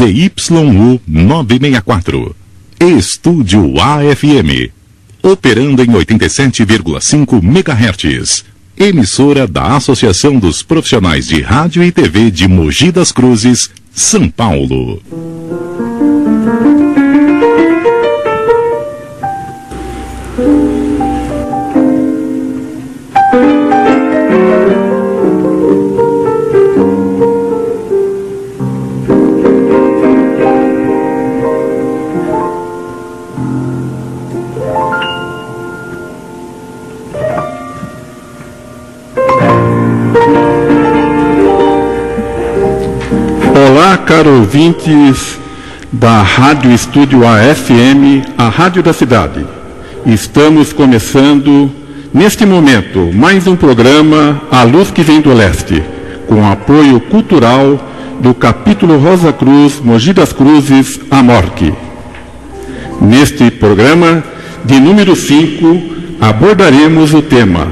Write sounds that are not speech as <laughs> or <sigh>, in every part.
ZYU 964. Estúdio AFM. Operando em 87,5 MHz. Emissora da Associação dos Profissionais de Rádio e TV de Mogi das Cruzes, São Paulo. Caro ouvintes da Rádio Estúdio AFM, a Rádio da Cidade. Estamos começando, neste momento, mais um programa A Luz que Vem do Leste, com apoio cultural do capítulo Rosa Cruz, Mogi das Cruzes, Amorque. Neste programa, de número 5, abordaremos o tema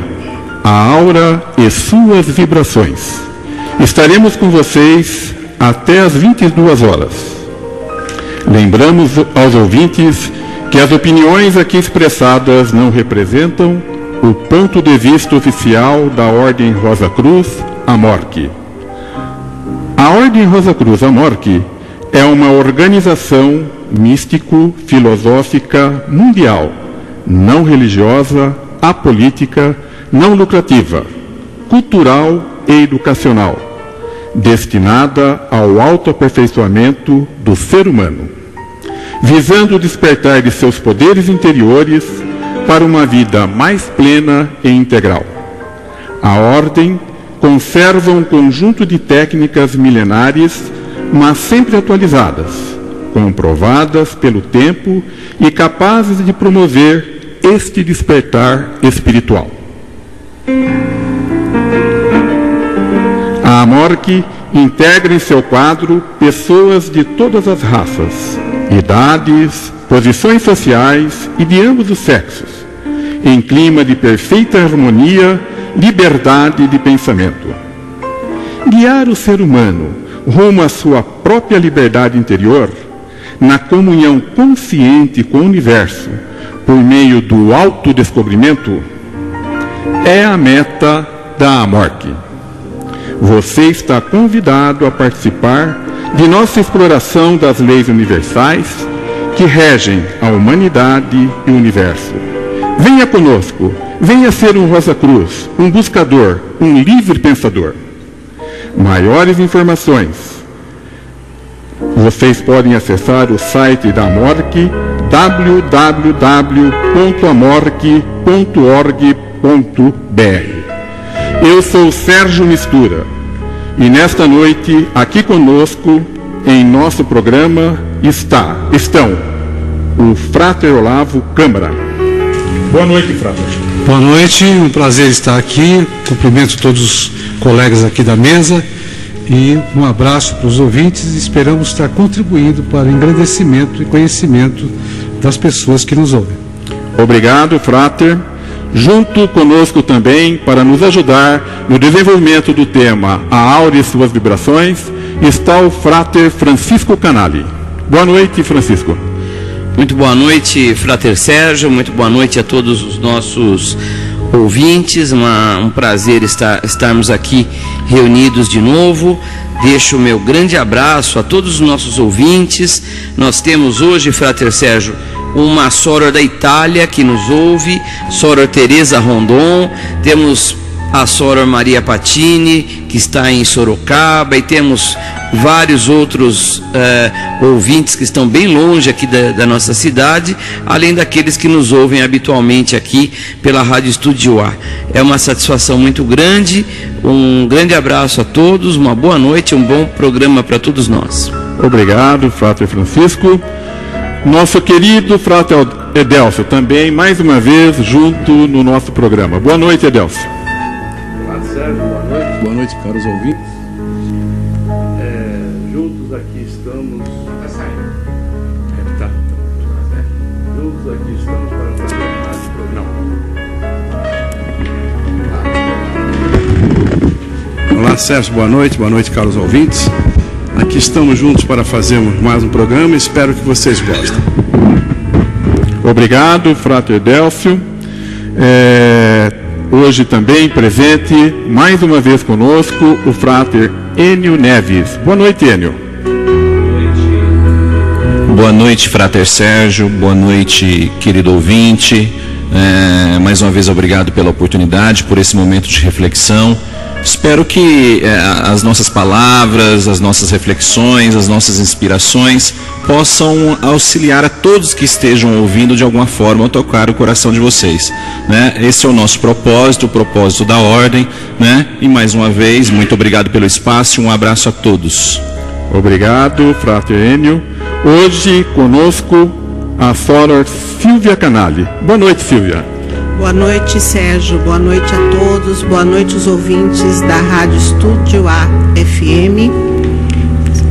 A Aura e Suas Vibrações. Estaremos com vocês até às 22 horas. Lembramos aos ouvintes que as opiniões aqui expressadas não representam o ponto de vista oficial da Ordem Rosa Cruz, Amorque. A Ordem Rosa Cruz Amorque é uma organização místico-filosófica mundial, não religiosa, apolítica, não lucrativa, cultural e educacional destinada ao autoaperfeiçoamento do ser humano, visando despertar de seus poderes interiores para uma vida mais plena e integral. A ordem conserva um conjunto de técnicas milenares, mas sempre atualizadas, comprovadas pelo tempo e capazes de promover este despertar espiritual. A Amorque integra em seu quadro pessoas de todas as raças, idades, posições sociais e de ambos os sexos, em clima de perfeita harmonia, liberdade de pensamento. Guiar o ser humano rumo à sua própria liberdade interior, na comunhão consciente com o universo, por meio do autodescobrimento, é a meta da Amorque. Você está convidado a participar de nossa exploração das leis universais que regem a humanidade e o universo. Venha conosco, venha ser um Rosa Cruz, um buscador, um livre pensador. Maiores informações. Vocês podem acessar o site da Amorque www.amorque.org.br. Eu sou Sérgio Mistura e nesta noite, aqui conosco, em nosso programa, está, estão o Frater Olavo Câmara. Boa noite, Frater. Boa noite, um prazer estar aqui. Cumprimento todos os colegas aqui da mesa e um abraço para os ouvintes. Esperamos estar contribuindo para o engrandecimento e conhecimento das pessoas que nos ouvem. Obrigado, Frater. Junto conosco também, para nos ajudar no desenvolvimento do tema A Aura e Suas Vibrações, está o Frater Francisco Canali. Boa noite, Francisco. Muito boa noite, Frater Sérgio. Muito boa noite a todos os nossos ouvintes. Uma, um prazer estar, estarmos aqui reunidos de novo. Deixo o meu grande abraço a todos os nossos ouvintes. Nós temos hoje, Frater Sérgio, uma soror da Itália que nos ouve, soror Teresa Rondon, temos a soror Maria Patini, que está em Sorocaba, e temos vários outros uh, ouvintes que estão bem longe aqui da, da, nossa cidade, além daqueles que nos ouvem habitualmente aqui pela Rádio Estúdio A. É uma satisfação muito grande, um grande abraço a todos, uma boa noite, um bom programa para todos nós. Obrigado, Frater Francisco. Nosso querido Frater Edelcio, também mais uma vez junto no nosso programa. Boa noite, Edelcio. Olá, Sérgio, boa noite. Boa noite, caros ouvintes. É, juntos aqui estamos. Está saindo. É, tá. É, juntos aqui estamos para fazer mais programa. Olá, Sérgio, boa noite. Boa noite, caros ouvintes. Aqui estamos juntos para fazermos mais um programa. Espero que vocês gostem. Obrigado, Frater Delcio. É, hoje também presente, mais uma vez conosco, o Frater Enio Neves. Boa noite, Enio. Boa noite, Frater Sérgio. Boa noite, querido ouvinte. É, mais uma vez, obrigado pela oportunidade, por esse momento de reflexão. Espero que é, as nossas palavras, as nossas reflexões, as nossas inspirações possam auxiliar a todos que estejam ouvindo de alguma forma a tocar o coração de vocês. Né? Esse é o nosso propósito, o propósito da ordem. Né? E mais uma vez, muito obrigado pelo espaço e um abraço a todos. Obrigado, Frater Enio. Hoje conosco a Soror Silvia Canali. Boa noite, Silvia. Boa noite, Sérgio. Boa noite a todos. Boa noite, os ouvintes da Rádio Estúdio A FM.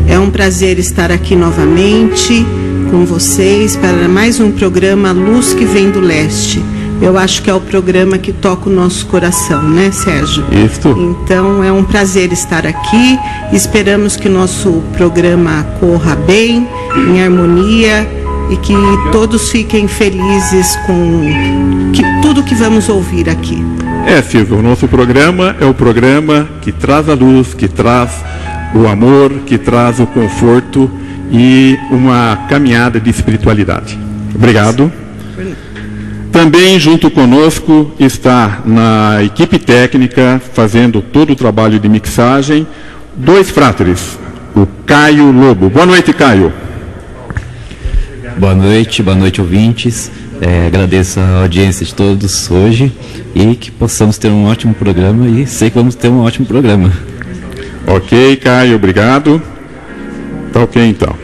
É um prazer estar aqui novamente com vocês para mais um programa Luz que Vem do Leste. Eu acho que é o programa que toca o nosso coração, né, Sérgio? Isso. Então é um prazer estar aqui. Esperamos que nosso programa corra bem, em harmonia e que todos fiquem felizes com que, tudo que vamos ouvir aqui. É, Silvio, o nosso programa é o programa que traz a luz, que traz o amor, que traz o conforto e uma caminhada de espiritualidade. Obrigado. Também junto conosco está na equipe técnica, fazendo todo o trabalho de mixagem, dois fráteres, o Caio Lobo. Boa noite, Caio. Boa noite, boa noite, ouvintes. É, agradeço a audiência de todos hoje e que possamos ter um ótimo programa e sei que vamos ter um ótimo programa. Ok, Caio, obrigado. Tá ok então.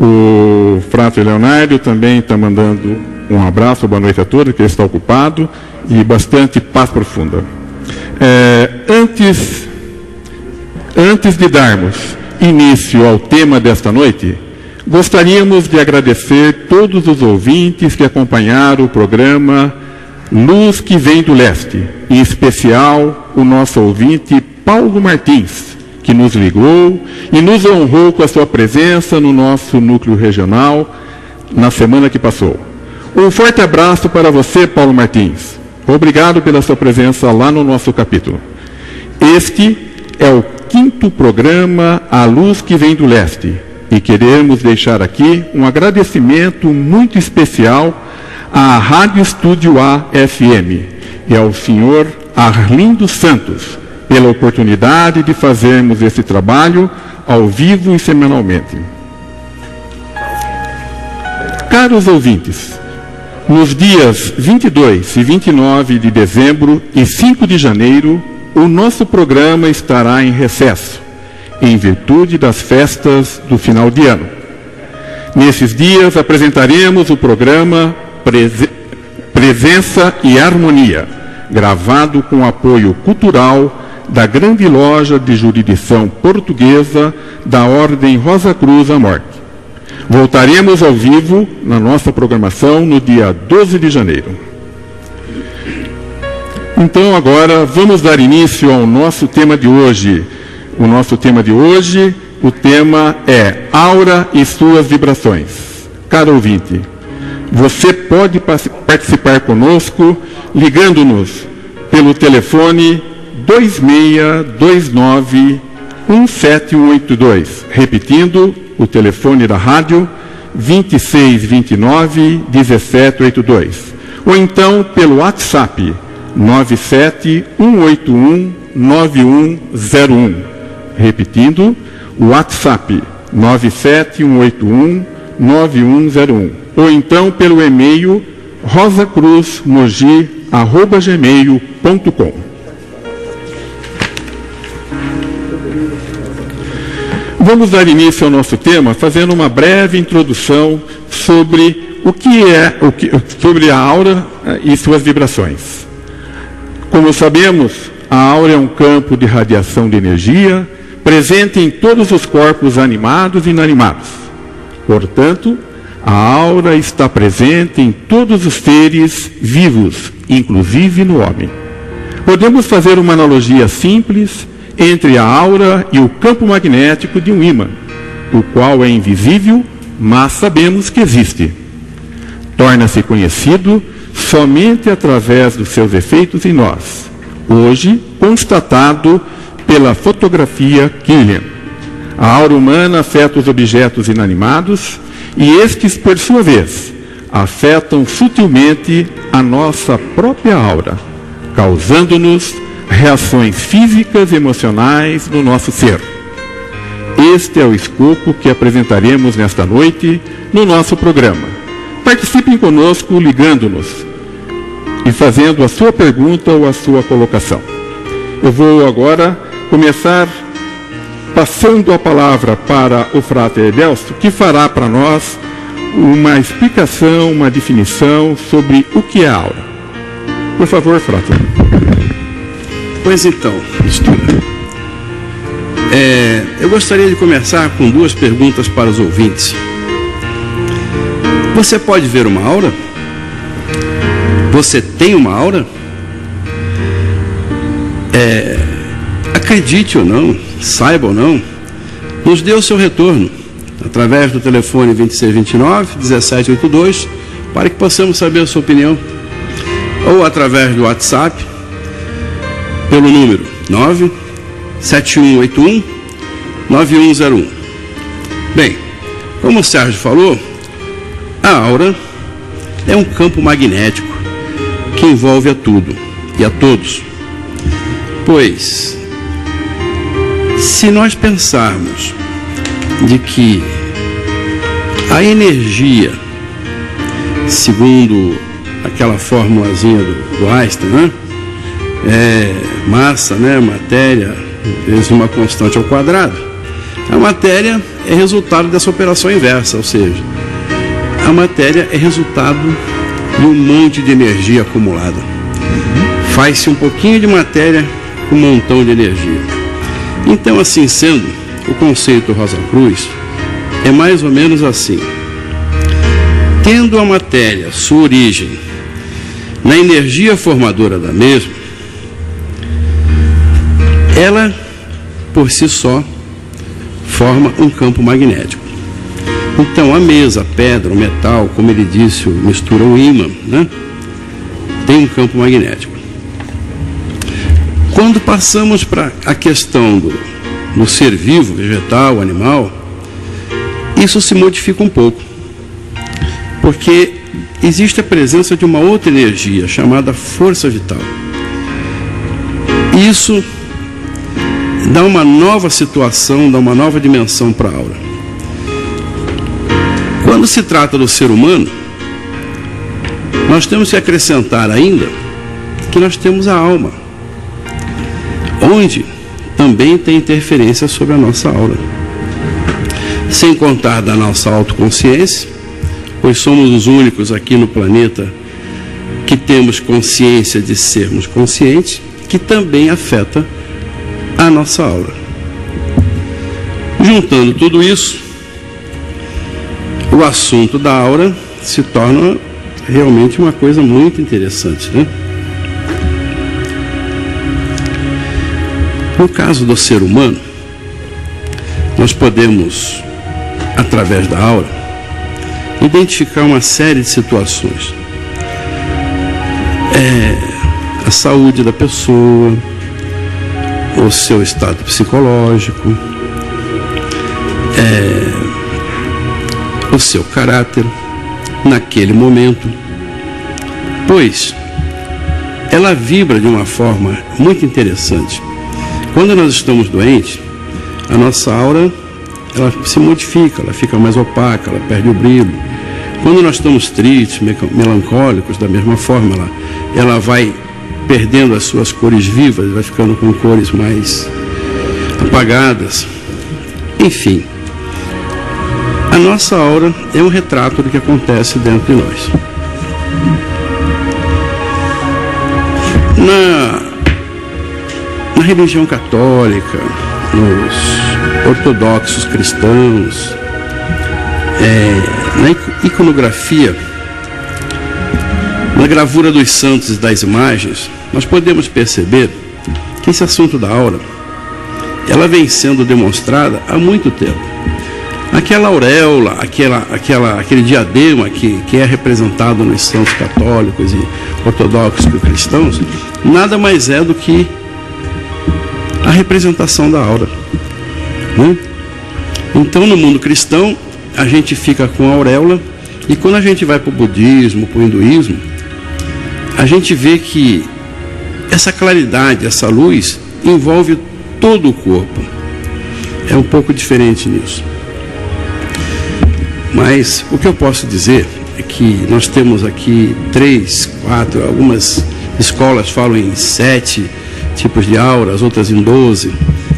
O Frater Leonardo também está mandando um abraço, boa noite a todos, que ele está ocupado e bastante paz profunda. É, antes, antes de darmos início ao tema desta noite, Gostaríamos de agradecer todos os ouvintes que acompanharam o programa Luz que Vem do Leste, em especial o nosso ouvinte Paulo Martins, que nos ligou e nos honrou com a sua presença no nosso núcleo regional na semana que passou. Um forte abraço para você, Paulo Martins. Obrigado pela sua presença lá no nosso capítulo. Este é o quinto programa A Luz que Vem do Leste e queremos deixar aqui um agradecimento muito especial à Rádio Estúdio A FM e ao senhor Arlindo Santos pela oportunidade de fazermos esse trabalho ao vivo e semanalmente. Caros ouvintes, nos dias 22 e 29 de dezembro e 5 de janeiro, o nosso programa estará em recesso em virtude das festas do final de ano. Nesses dias apresentaremos o programa Prese Presença e Harmonia, gravado com apoio cultural da grande loja de jurisdição portuguesa da Ordem Rosa Cruz à Morte. Voltaremos ao vivo na nossa programação no dia 12 de janeiro. Então, agora, vamos dar início ao nosso tema de hoje, o nosso tema de hoje, o tema é Aura e suas vibrações. Caro ouvinte, você pode participar conosco ligando-nos pelo telefone 2629 1782, repetindo o telefone da rádio 2629 1782, ou então pelo WhatsApp 97 181 9101 Repetindo, o WhatsApp 971819101 ou então pelo e-mail rosacruzmogi@gmail.com. Vamos dar início ao nosso tema fazendo uma breve introdução sobre o que é o que, sobre a aura eh, e suas vibrações. Como sabemos, a aura é um campo de radiação de energia presente em todos os corpos animados e inanimados. Portanto, a aura está presente em todos os seres vivos, inclusive no homem. Podemos fazer uma analogia simples entre a aura e o campo magnético de um ímã, o qual é invisível, mas sabemos que existe. Torna-se conhecido somente através dos seus efeitos em nós, hoje constatado pela fotografia Killian. A aura humana afeta os objetos inanimados e estes, por sua vez, afetam sutilmente a nossa própria aura, causando-nos reações físicas e emocionais no nosso ser. Este é o escopo que apresentaremos nesta noite no nosso programa. Participem conosco ligando-nos e fazendo a sua pergunta ou a sua colocação. Eu vou agora começar passando a palavra para o Frater Edelso, que fará para nós uma explicação, uma definição sobre o que é aura. Por favor, Frater. Pois então, mistura. É, eu gostaria de começar com duas perguntas para os ouvintes. Você pode ver uma aura? Você tem uma aura? É, acredite ou não, saiba ou não, nos o seu retorno através do telefone 2629 1782 para que possamos saber a sua opinião ou através do WhatsApp pelo número 97181 9101. Bem, como o Sérgio falou, a aura é um campo magnético que envolve a tudo e a todos. Pois, se nós pensarmos de que a energia, segundo aquela formulazinha do, do Einstein, né? é massa, né, matéria, vezes uma constante ao quadrado. A matéria é resultado dessa operação inversa, ou seja, a matéria é resultado de um monte de energia acumulada. Faz-se um pouquinho de matéria com um montão de energia. Então, assim sendo, o conceito Rosa Cruz é mais ou menos assim. Tendo a matéria sua origem na energia formadora da mesma, ela, por si só, forma um campo magnético. Então, a mesa, a pedra, o metal, como ele disse, mistura o ímã, né? tem um campo magnético. Quando passamos para a questão do, do ser vivo, vegetal, animal, isso se modifica um pouco. Porque existe a presença de uma outra energia chamada força vital. Isso dá uma nova situação, dá uma nova dimensão para a aura. Quando se trata do ser humano, nós temos que acrescentar ainda que nós temos a alma, onde também tem interferência sobre a nossa aura. Sem contar da nossa autoconsciência, pois somos os únicos aqui no planeta que temos consciência de sermos conscientes, que também afeta a nossa aura. Juntando tudo isso, o assunto da aura se torna realmente uma coisa muito interessante, né? No caso do ser humano, nós podemos, através da aura, identificar uma série de situações. É, a saúde da pessoa, o seu estado psicológico, é, o seu caráter naquele momento, pois ela vibra de uma forma muito interessante. Quando nós estamos doentes, a nossa aura ela se modifica, ela fica mais opaca, ela perde o brilho. Quando nós estamos tristes, melancólicos, da mesma forma, ela, ela vai perdendo as suas cores vivas, vai ficando com cores mais apagadas. Enfim, a nossa aura é um retrato do que acontece dentro de nós. Na, religião católica, nos ortodoxos cristãos, é, na iconografia, na gravura dos santos e das imagens, nós podemos perceber que esse assunto da aura ela vem sendo demonstrada há muito tempo. Aquela auréola, aquela, aquela, aquele diadema que, que é representado nos santos católicos e ortodoxos e cristãos, nada mais é do que a representação da aura. Né? Então, no mundo cristão, a gente fica com a auréola, e quando a gente vai para o budismo, para o hinduísmo, a gente vê que essa claridade, essa luz, envolve todo o corpo. É um pouco diferente nisso. Mas o que eu posso dizer é que nós temos aqui três, quatro, algumas escolas falam em sete tipos de auras, outras em doze.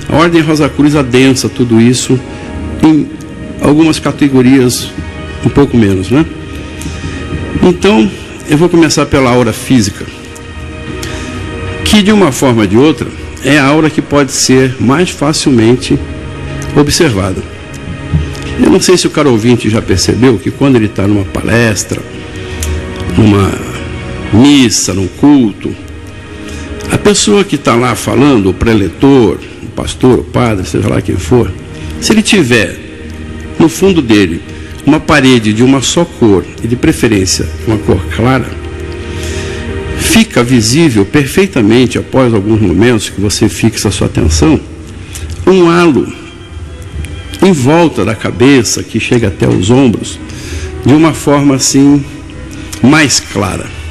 A Ordem Rosa Cruz adensa tudo isso em algumas categorias um pouco menos, né? Então, eu vou começar pela aura física, que de uma forma ou de outra é a aura que pode ser mais facilmente observada. Eu não sei se o cara ouvinte já percebeu que quando ele está numa palestra, numa missa, num culto, pessoa que está lá falando, o preletor, o pastor, o padre, seja lá quem for, se ele tiver no fundo dele uma parede de uma só cor, e de preferência uma cor clara, fica visível perfeitamente, após alguns momentos que você fixa a sua atenção, um halo em volta da cabeça, que chega até os ombros, de uma forma assim mais clara.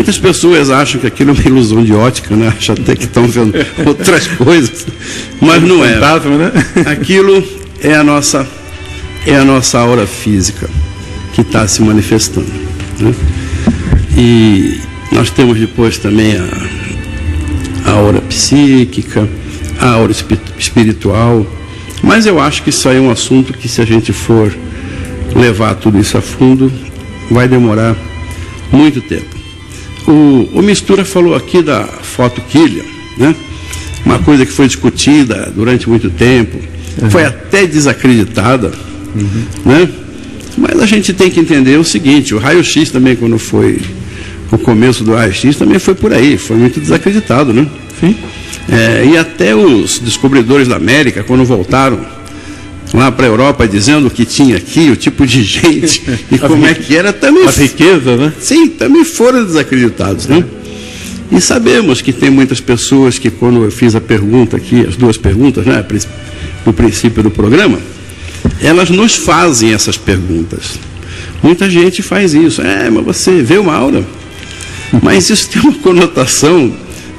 Muitas pessoas acham que aquilo é uma ilusão de ótica, né? acham até que estão vendo <laughs> outras coisas, mas não é. né? <laughs> Aquilo é a nossa é a nossa aura física que está se manifestando. Né? E nós temos depois também a, a aura psíquica, a aura espiritual, mas eu acho que isso aí é um assunto que, se a gente for levar tudo isso a fundo, vai demorar muito tempo. O, o Mistura falou aqui da foto Killian, né? uma coisa que foi discutida durante muito tempo, uhum. foi até desacreditada, uhum. né? mas a gente tem que entender o seguinte: o raio-x também, quando foi o começo do raio-x, também foi por aí, foi muito desacreditado. Né? Sim. É, e até os descobridores da América, quando voltaram lá para a Europa dizendo que tinha aqui, o tipo de gente <laughs> e como é que era, também. A riqueza, né? Sim, também foram desacreditados, né? E sabemos que tem muitas pessoas que, quando eu fiz a pergunta aqui, as duas perguntas, né, no princípio do programa, elas nos fazem essas perguntas. Muita gente faz isso. É, mas você vê uma aura? Mas isso tem uma conotação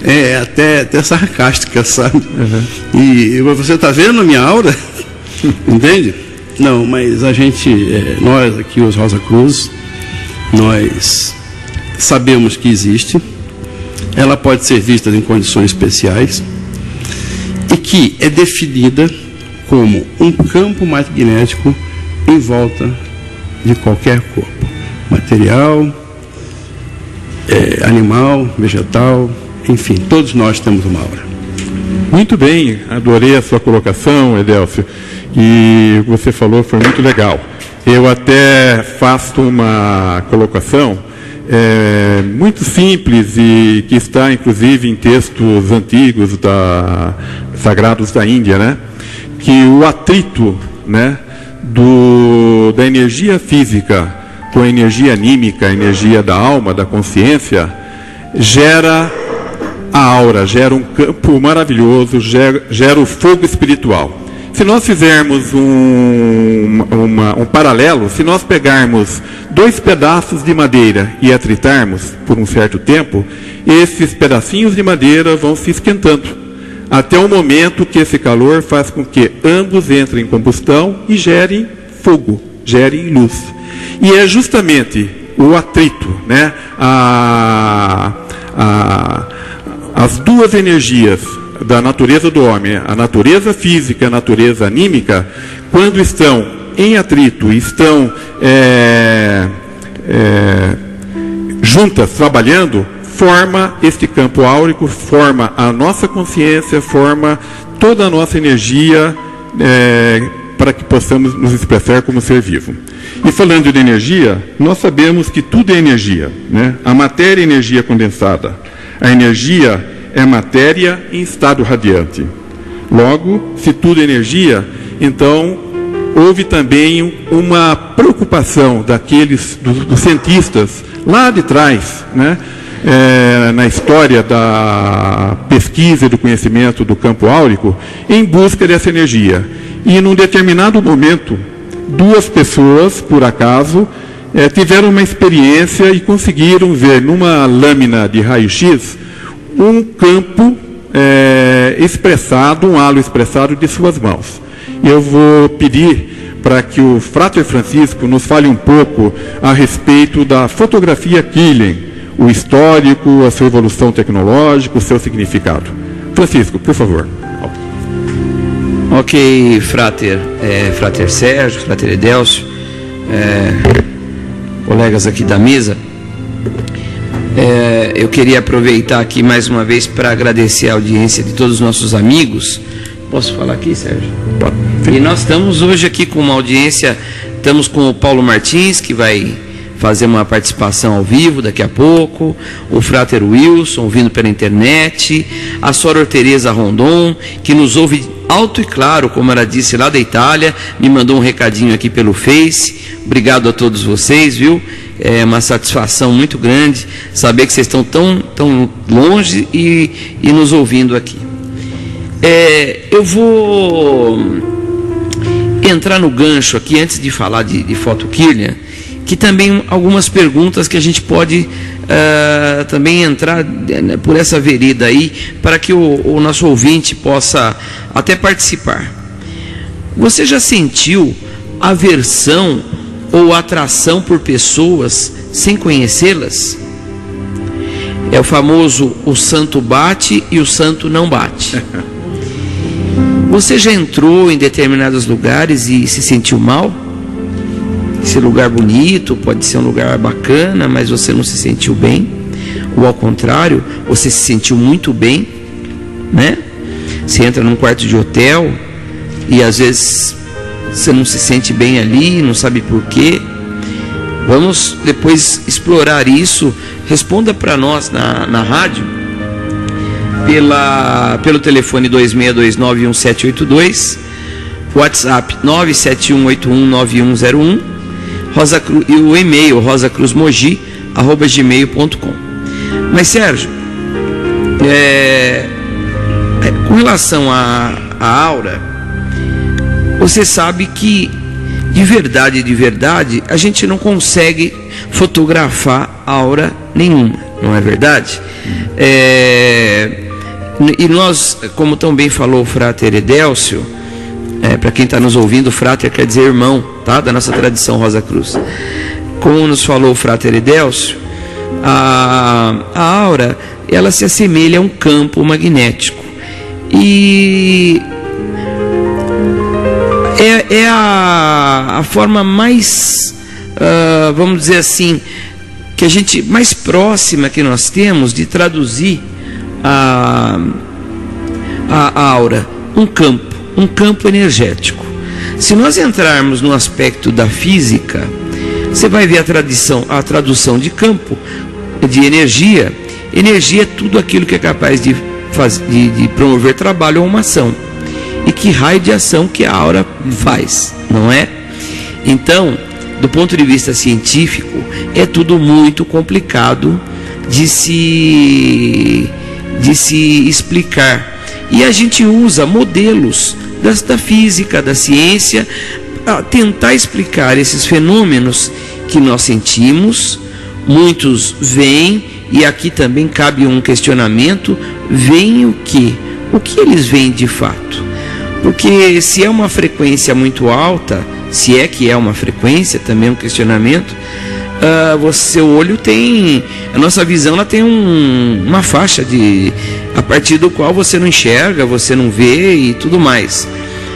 é, até, até sarcástica, sabe? Uhum. E você está vendo minha aura? <laughs> <laughs> Entende? Não, mas a gente, é, nós aqui, os Rosa Cruz, nós sabemos que existe, ela pode ser vista em condições especiais e que é definida como um campo magnético em volta de qualquer corpo, material, é, animal, vegetal, enfim, todos nós temos uma aura. Muito bem, adorei a sua colocação, Edelcio, e você falou foi muito legal. Eu até faço uma colocação é, muito simples e que está inclusive em textos antigos da, sagrados da Índia, né? Que o atrito, né, do, da energia física com a energia anímica, a energia da alma, da consciência, gera a aura, gera um campo maravilhoso, gera, gera o fogo espiritual. Se nós fizermos um, uma, um paralelo, se nós pegarmos dois pedaços de madeira e atritarmos por um certo tempo, esses pedacinhos de madeira vão se esquentando, até o momento que esse calor faz com que ambos entrem em combustão e gerem fogo, gerem luz. E é justamente o atrito, né? a, a as duas energias da natureza do homem, a natureza física a natureza anímica, quando estão em atrito, estão é, é, juntas trabalhando, forma este campo áurico, forma a nossa consciência, forma toda a nossa energia é, para que possamos nos expressar como ser vivo. E falando de energia, nós sabemos que tudo é energia. Né? A matéria é energia condensada. A energia é matéria em estado radiante. Logo, se tudo é energia, então houve também uma preocupação daqueles dos, dos cientistas lá de trás, né, é, na história da pesquisa e do conhecimento do campo áurico, em busca dessa energia. E num determinado momento, duas pessoas, por acaso, é, tiveram uma experiência e conseguiram ver numa lâmina de raio-x um campo é, expressado, um halo expressado de suas mãos. Eu vou pedir para que o Frater Francisco nos fale um pouco a respeito da fotografia Killian, o histórico, a sua evolução tecnológica, o seu significado. Francisco, por favor. Ok, Frater, é, Frater Sérgio, Frater Edelcio, é, colegas aqui da mesa, é, eu queria aproveitar aqui mais uma vez para agradecer a audiência de todos os nossos amigos. Posso falar aqui, Sérgio? E nós estamos hoje aqui com uma audiência, estamos com o Paulo Martins, que vai fazer uma participação ao vivo daqui a pouco, o Frater Wilson, vindo pela internet, a Soror Tereza Rondon, que nos ouve alto e claro, como ela disse lá da Itália, me mandou um recadinho aqui pelo Face. Obrigado a todos vocês, viu? É uma satisfação muito grande saber que vocês estão tão, tão longe e, e nos ouvindo aqui. É, eu vou entrar no gancho aqui antes de falar de, de foto Kirlian, que também algumas perguntas que a gente pode uh, também entrar né, por essa vereda aí para que o, o nosso ouvinte possa até participar. Você já sentiu aversão ou atração por pessoas sem conhecê-las? É o famoso o santo bate e o santo não bate. <laughs> Você já entrou em determinados lugares e se sentiu mal? Esse lugar bonito pode ser um lugar bacana, mas você não se sentiu bem? Ou ao contrário, você se sentiu muito bem, né? Você entra num quarto de hotel e às vezes você não se sente bem ali, não sabe por quê. Vamos depois explorar isso. Responda para nós na, na rádio pela, pelo telefone 26291782, WhatsApp 971819101 Rosa e o e-mail rosacruzmogi@gmail.com. Mas Sérgio, é, é, com relação à aura, você sabe que de verdade, de verdade, a gente não consegue fotografar aura nenhuma, não é verdade? É, e nós, como também falou o Frater Edélcio, é, para quem está nos ouvindo, Frater quer dizer irmão, tá? Da nossa tradição Rosa Cruz. Como nos falou o Frater Edélcio, a, a aura ela se assemelha a um campo magnético. E é, é a, a forma mais, uh, vamos dizer assim, que a gente mais próxima que nós temos de traduzir a, a, a aura, um campo, um campo energético. Se nós entrarmos no aspecto da física, você vai ver a tradição, a tradução de campo, de energia. Energia é tudo aquilo que é capaz de, de, de promover trabalho ou uma ação e que raio de ação que a aura faz, não é? Então, do ponto de vista científico, é tudo muito complicado de se de se explicar. E a gente usa modelos da física, da ciência, a tentar explicar esses fenômenos que nós sentimos. Muitos veem, e aqui também cabe um questionamento: veem o que? O que eles veem de fato? Porque se é uma frequência muito alta, se é que é uma frequência, também é um questionamento, uh, você, seu olho tem. A nossa visão ela tem um, uma faixa de. a partir do qual você não enxerga, você não vê e tudo mais.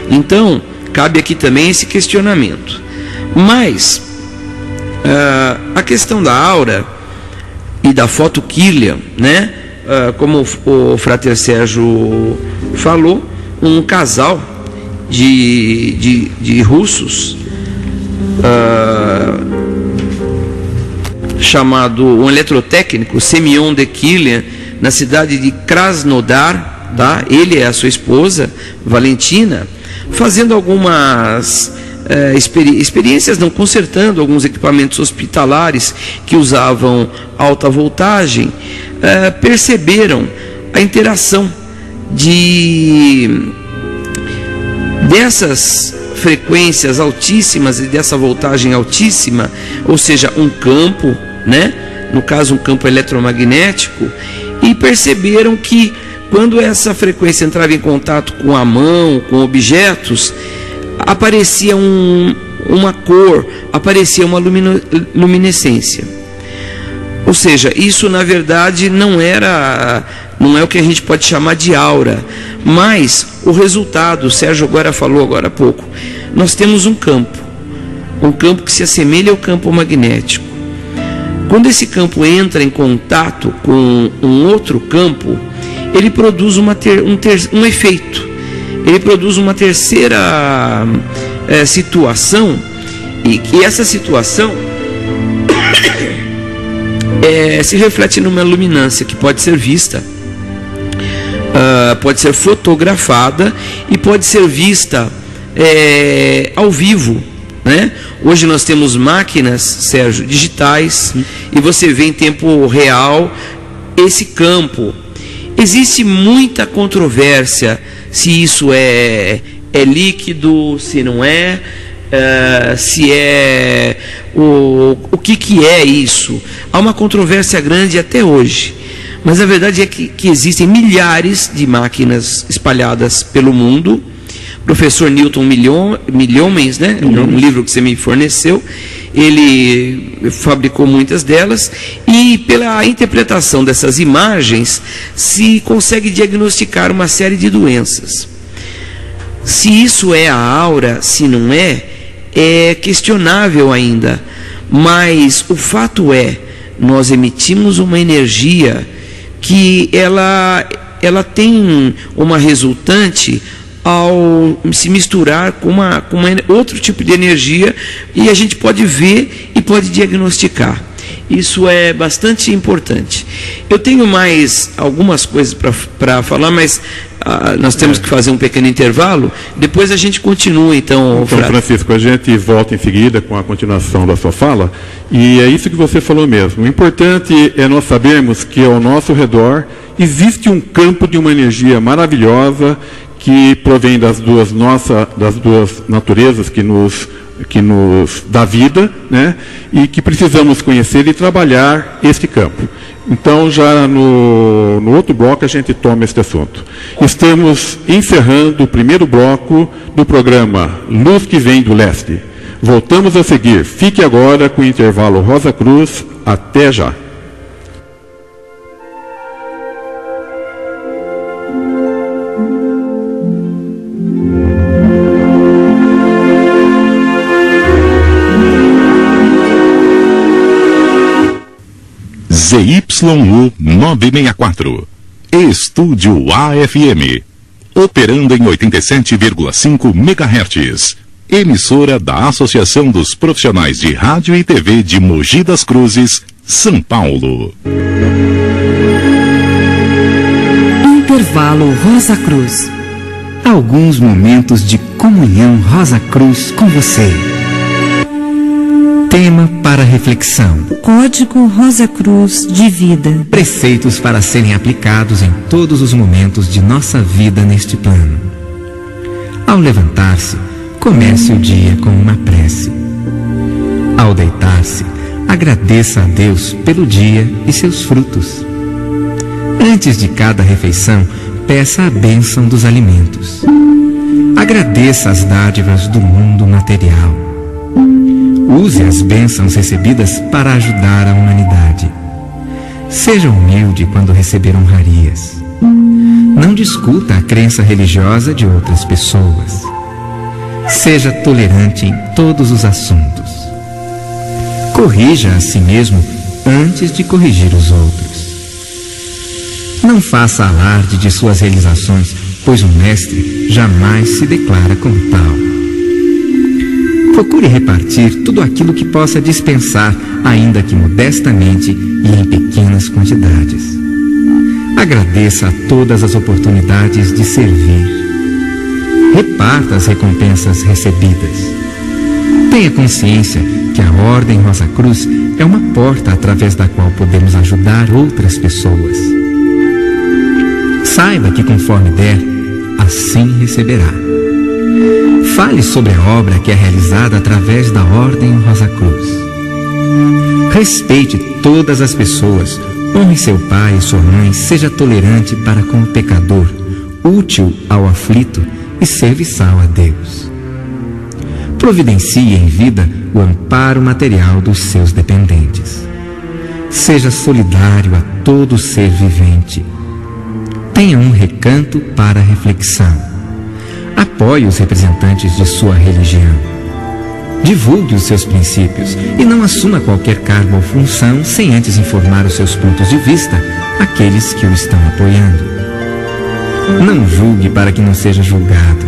Então, cabe aqui também esse questionamento. Mas, uh, a questão da aura e da foto Killian, né? Uh, como o Frater Sérgio falou, um casal de, de, de russos uh, chamado um eletrotécnico Semyon de Kilian na cidade de Krasnodar tá? Ele é a sua esposa, Valentina, fazendo algumas é, experi experiências, não consertando alguns equipamentos hospitalares que usavam alta voltagem, é, perceberam a interação de dessas frequências altíssimas e dessa voltagem altíssima, ou seja, um campo, né? No caso, um campo eletromagnético, e perceberam que quando essa frequência entrava em contato com a mão, com objetos, aparecia um, uma cor, aparecia uma lumino, luminescência. Ou seja, isso na verdade não era, não é o que a gente pode chamar de aura, mas o resultado, o Sérgio agora falou agora há pouco, nós temos um campo, um campo que se assemelha ao campo magnético. Quando esse campo entra em contato com um outro campo, ele produz ter, um, ter, um efeito. Ele produz uma terceira é, situação, e que essa situação é, <coughs> se reflete numa luminância que pode ser vista, uh, pode ser fotografada e pode ser vista é, ao vivo. Né? Hoje nós temos máquinas, Sérgio, digitais, Sim. e você vê em tempo real esse campo. Existe muita controvérsia se isso é, é líquido, se não é, uh, se é o, o que, que é isso. Há uma controvérsia grande até hoje. Mas a verdade é que, que existem milhares de máquinas espalhadas pelo mundo. professor Newton Milhom, Milhomens, né? um livro que você me forneceu, ele fabricou muitas delas e pela interpretação dessas imagens se consegue diagnosticar uma série de doenças. Se isso é a aura, se não é, é questionável ainda, mas o fato é, nós emitimos uma energia que ela ela tem uma resultante ao se misturar com, uma, com uma, outro tipo de energia e a gente pode ver e pode diagnosticar. Isso é bastante importante. Eu tenho mais algumas coisas para falar, mas ah, nós temos é. que fazer um pequeno intervalo. Depois a gente continua, então. Então, Francisco, a gente volta em seguida com a continuação da sua fala. E é isso que você falou mesmo. O importante é nós sabermos que ao nosso redor existe um campo de uma energia maravilhosa que provém das duas nossa, das duas naturezas que nos que nos dá vida, né? E que precisamos conhecer e trabalhar este campo. Então, já no, no outro bloco, a gente toma este assunto. Estamos encerrando o primeiro bloco do programa Luz que Vem do Leste. Voltamos a seguir. Fique agora com o intervalo Rosa Cruz. Até já. ZYU 964. Estúdio AFM. Operando em 87,5 MHz. Emissora da Associação dos Profissionais de Rádio e TV de Mogi das Cruzes, São Paulo. Intervalo Rosa Cruz. Alguns momentos de comunhão Rosa Cruz com você. Tema para reflexão: Código Rosa Cruz de Vida. Preceitos para serem aplicados em todos os momentos de nossa vida neste plano. Ao levantar-se, comece o dia com uma prece. Ao deitar-se, agradeça a Deus pelo dia e seus frutos. Antes de cada refeição, peça a bênção dos alimentos. Agradeça as dádivas do mundo material Use as bênçãos recebidas para ajudar a humanidade. Seja humilde quando receber honrarias. Não discuta a crença religiosa de outras pessoas. Seja tolerante em todos os assuntos. Corrija a si mesmo antes de corrigir os outros. Não faça alarde de suas realizações, pois o mestre jamais se declara como tal. Procure repartir tudo aquilo que possa dispensar, ainda que modestamente e em pequenas quantidades. Agradeça a todas as oportunidades de servir. Reparta as recompensas recebidas. Tenha consciência que a Ordem Rosa Cruz é uma porta através da qual podemos ajudar outras pessoas. Saiba que conforme der, assim receberá. Fale sobre a obra que é realizada através da Ordem Rosa Cruz. Respeite todas as pessoas, honre seu pai e sua mãe, seja tolerante para com o pecador, útil ao aflito e serviçal a Deus. Providencie em vida o amparo material dos seus dependentes. Seja solidário a todo ser vivente. Tenha um recanto para reflexão. Apoie os representantes de sua religião. Divulgue os seus princípios e não assuma qualquer cargo ou função sem antes informar os seus pontos de vista àqueles que o estão apoiando. Não julgue para que não seja julgado.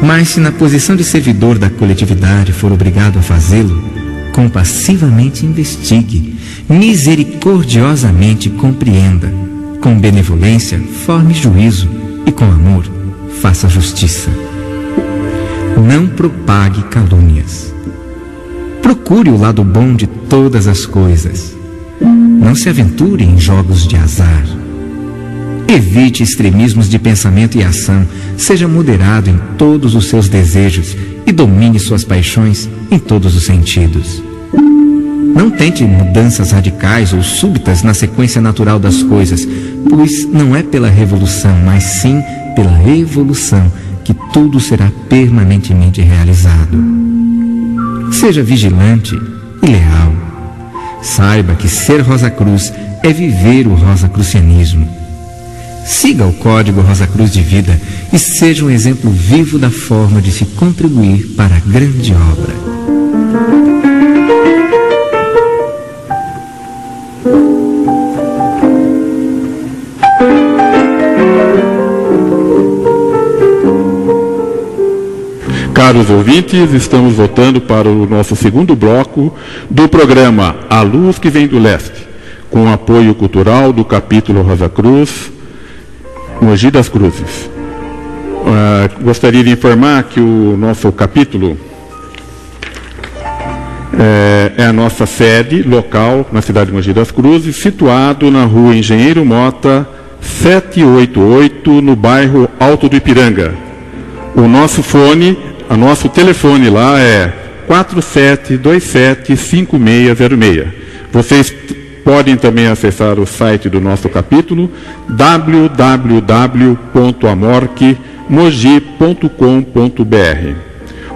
Mas se na posição de servidor da coletividade for obrigado a fazê-lo, compassivamente investigue, misericordiosamente compreenda, com benevolência forme juízo e com amor faça justiça. Não propague calúnias. Procure o lado bom de todas as coisas. Não se aventure em jogos de azar. Evite extremismos de pensamento e ação. Seja moderado em todos os seus desejos e domine suas paixões em todos os sentidos. Não tente mudanças radicais ou súbitas na sequência natural das coisas, pois não é pela revolução, mas sim pela evolução que tudo será permanentemente realizado. Seja vigilante e leal. Saiba que ser Rosa Cruz é viver o rosacrucianismo. Siga o código Rosa Cruz de Vida e seja um exemplo vivo da forma de se contribuir para a grande obra. Caros ouvintes, estamos voltando para o nosso segundo bloco do programa A Luz que Vem do Leste, com apoio cultural do capítulo Rosa Cruz, Mogi das Cruzes. Uh, gostaria de informar que o nosso capítulo é, é, a nossa sede local na cidade de Mogi das Cruzes, situado na rua Engenheiro Mota, 788, no bairro Alto do Ipiranga. O nosso fone, o nosso telefone lá é 47275606. Vocês podem também acessar o site do nosso capítulo www.amorquemogi.com.br.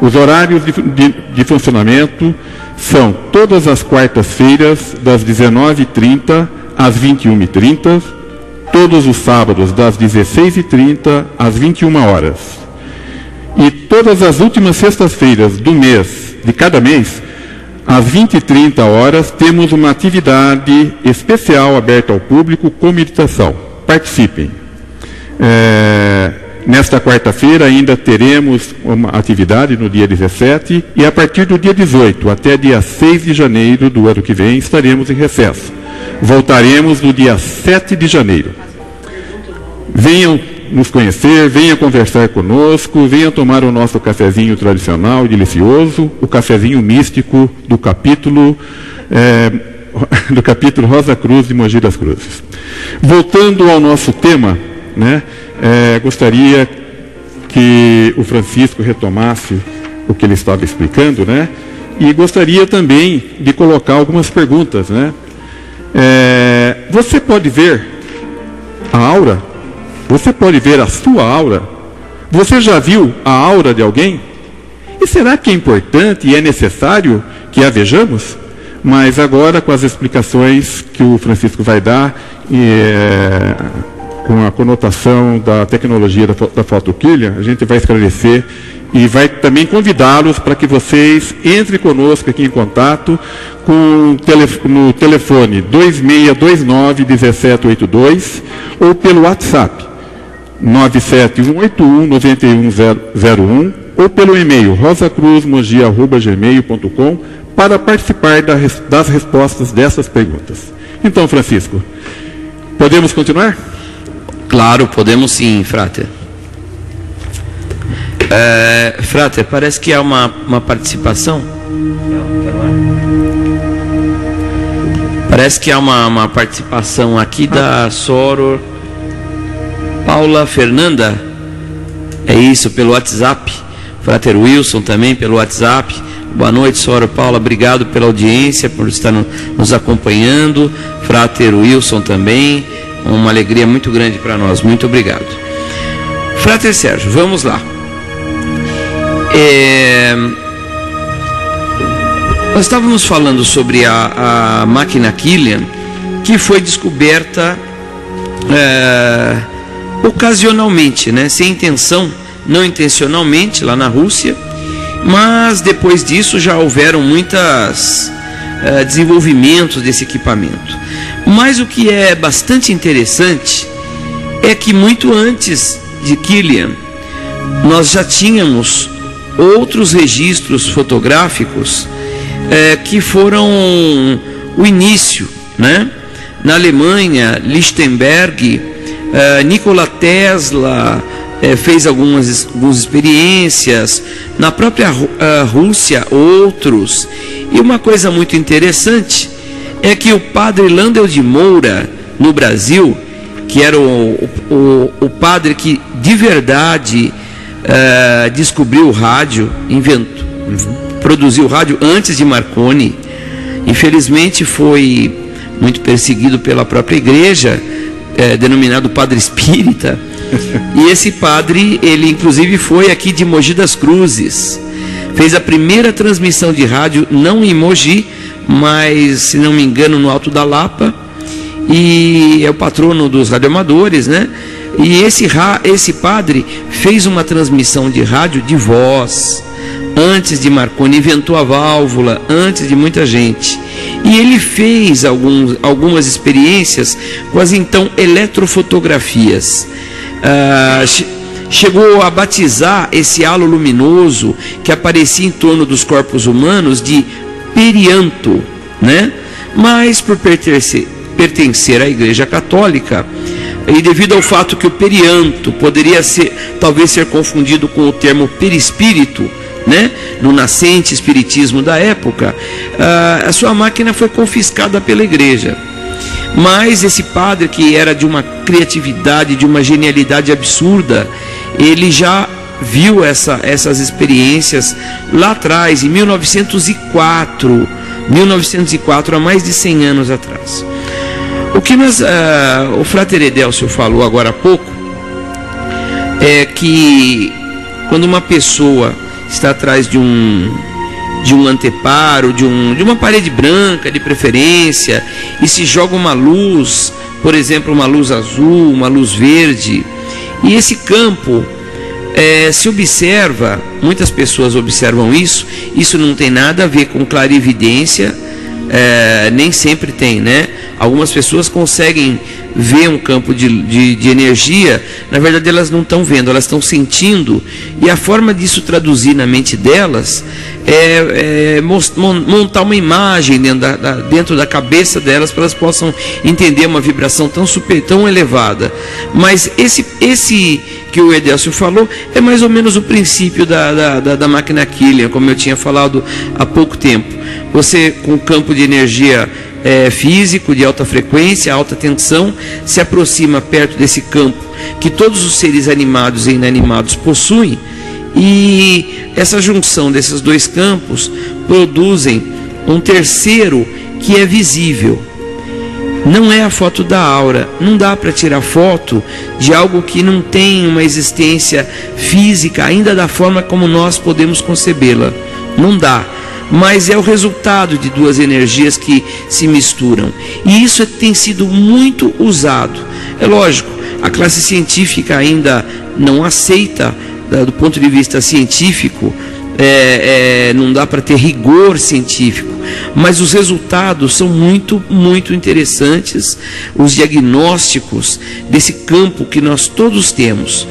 Os horários de, de, de, funcionamento são todas as quartas-feiras, das 19h30 às 21h30, todos os sábados, das 16h30 às 21 horas. E todas as últimas sextas-feiras do mês, de cada mês, às 20 e 30 horas, temos uma atividade especial aberta ao público com meditação. Participem. É, nesta quarta-feira ainda teremos uma atividade no dia 17 e a partir do dia 18 até dia 6 de janeiro do ano que vem estaremos em recesso. Voltaremos no dia 7 de janeiro. Venham nos conhecer, venha conversar conosco, venha tomar o nosso cafezinho tradicional, delicioso, o cafezinho místico do capítulo é, <laughs> do capítulo Rosa Cruz de Mogi das Cruzes. Voltando ao nosso tema, né, é, gostaria que o Francisco retomasse o que ele estava explicando, né, e gostaria também de colocar algumas perguntas, né. É, você pode ver a aura você pode ver a sua aura? Você já viu a aura de alguém? E será que é importante e é necessário que a vejamos? Mas agora, com as explicações que o Francisco vai dar, é, com a conotação da tecnologia da, da fotoquilha, a gente vai esclarecer e vai também convidá-los para que vocês entrem conosco aqui em contato com no telefone 2629 1782 ou pelo WhatsApp 971819101 ou pelo e-mail rosacruzmogia.gmail.com para participar das respostas dessas perguntas. Então, Francisco, podemos continuar? Claro, podemos sim, Frater. É, Frater, parece que há uma, uma participação. Parece que há uma, uma participação aqui da Soror Paula Fernanda. É isso, pelo WhatsApp. Frater Wilson também pelo WhatsApp. Boa noite, Soror Paula. Obrigado pela audiência, por estar no, nos acompanhando. Frater Wilson também. Uma alegria muito grande para nós. Muito obrigado. Frater Sérgio, vamos lá. É... Nós estávamos falando sobre a, a máquina Killian, que foi descoberta é, ocasionalmente, né, sem intenção, não intencionalmente, lá na Rússia, mas depois disso já houveram muitos é, desenvolvimentos desse equipamento. Mas o que é bastante interessante é que muito antes de Killian, nós já tínhamos outros registros fotográficos é, que foram o início, né? Na Alemanha, Lichtenberg, é, Nikola Tesla é, fez algumas, algumas experiências, na própria uh, Rússia, outros. E uma coisa muito interessante é que o padre Landel de Moura, no Brasil, que era o, o, o padre que de verdade uh, descobriu o rádio, inventou, produziu o rádio antes de Marconi. Infelizmente foi muito perseguido pela própria igreja, uh, denominado Padre Espírita. <laughs> e esse padre, ele inclusive foi aqui de Mogi das Cruzes. Fez a primeira transmissão de rádio, não em Mogi, mas, se não me engano, no Alto da Lapa. E é o patrono dos radioamadores, né? E esse, esse padre fez uma transmissão de rádio de voz antes de Marconi, inventou a válvula antes de muita gente. E ele fez alguns, algumas experiências com as então eletrofotografias. Ah, chegou a batizar esse halo luminoso que aparecia em torno dos corpos humanos de perianto, né? Mas por pertencer, pertencer à Igreja Católica, e devido ao fato que o perianto poderia ser, talvez ser confundido com o termo perispírito, né? no nascente espiritismo da época, a sua máquina foi confiscada pela igreja. Mas esse padre, que era de uma criatividade, de uma genialidade absurda, ele já viu essa, essas experiências lá atrás, em 1904. 1904, há mais de 100 anos atrás. O que nós, uh, o Frater Edelcio falou agora há pouco é que quando uma pessoa está atrás de um de um anteparo, de, um, de uma parede branca de preferência, e se joga uma luz, por exemplo, uma luz azul, uma luz verde, e esse campo é, se observa, muitas pessoas observam isso, isso não tem nada a ver com clarividência, é, nem sempre tem, né? Algumas pessoas conseguem ver um campo de, de, de energia, na verdade elas não estão vendo, elas estão sentindo, e a forma disso traduzir na mente delas é, é montar uma imagem dentro da, da, dentro da cabeça delas para elas possam entender uma vibração tão super, tão elevada. Mas esse, esse que o Edelcio falou é mais ou menos o princípio da, da, da, da máquina Killian, como eu tinha falado há pouco tempo. Você com campo de energia é, físico de alta frequência, alta tensão, se aproxima perto desse campo que todos os seres animados e inanimados possuem, e essa junção desses dois campos produzem um terceiro que é visível. Não é a foto da aura, não dá para tirar foto de algo que não tem uma existência física ainda da forma como nós podemos concebê-la. Não dá mas é o resultado de duas energias que se misturam. E isso tem sido muito usado. É lógico, a classe científica ainda não aceita, do ponto de vista científico, é, é, não dá para ter rigor científico, mas os resultados são muito, muito interessantes, os diagnósticos desse campo que nós todos temos.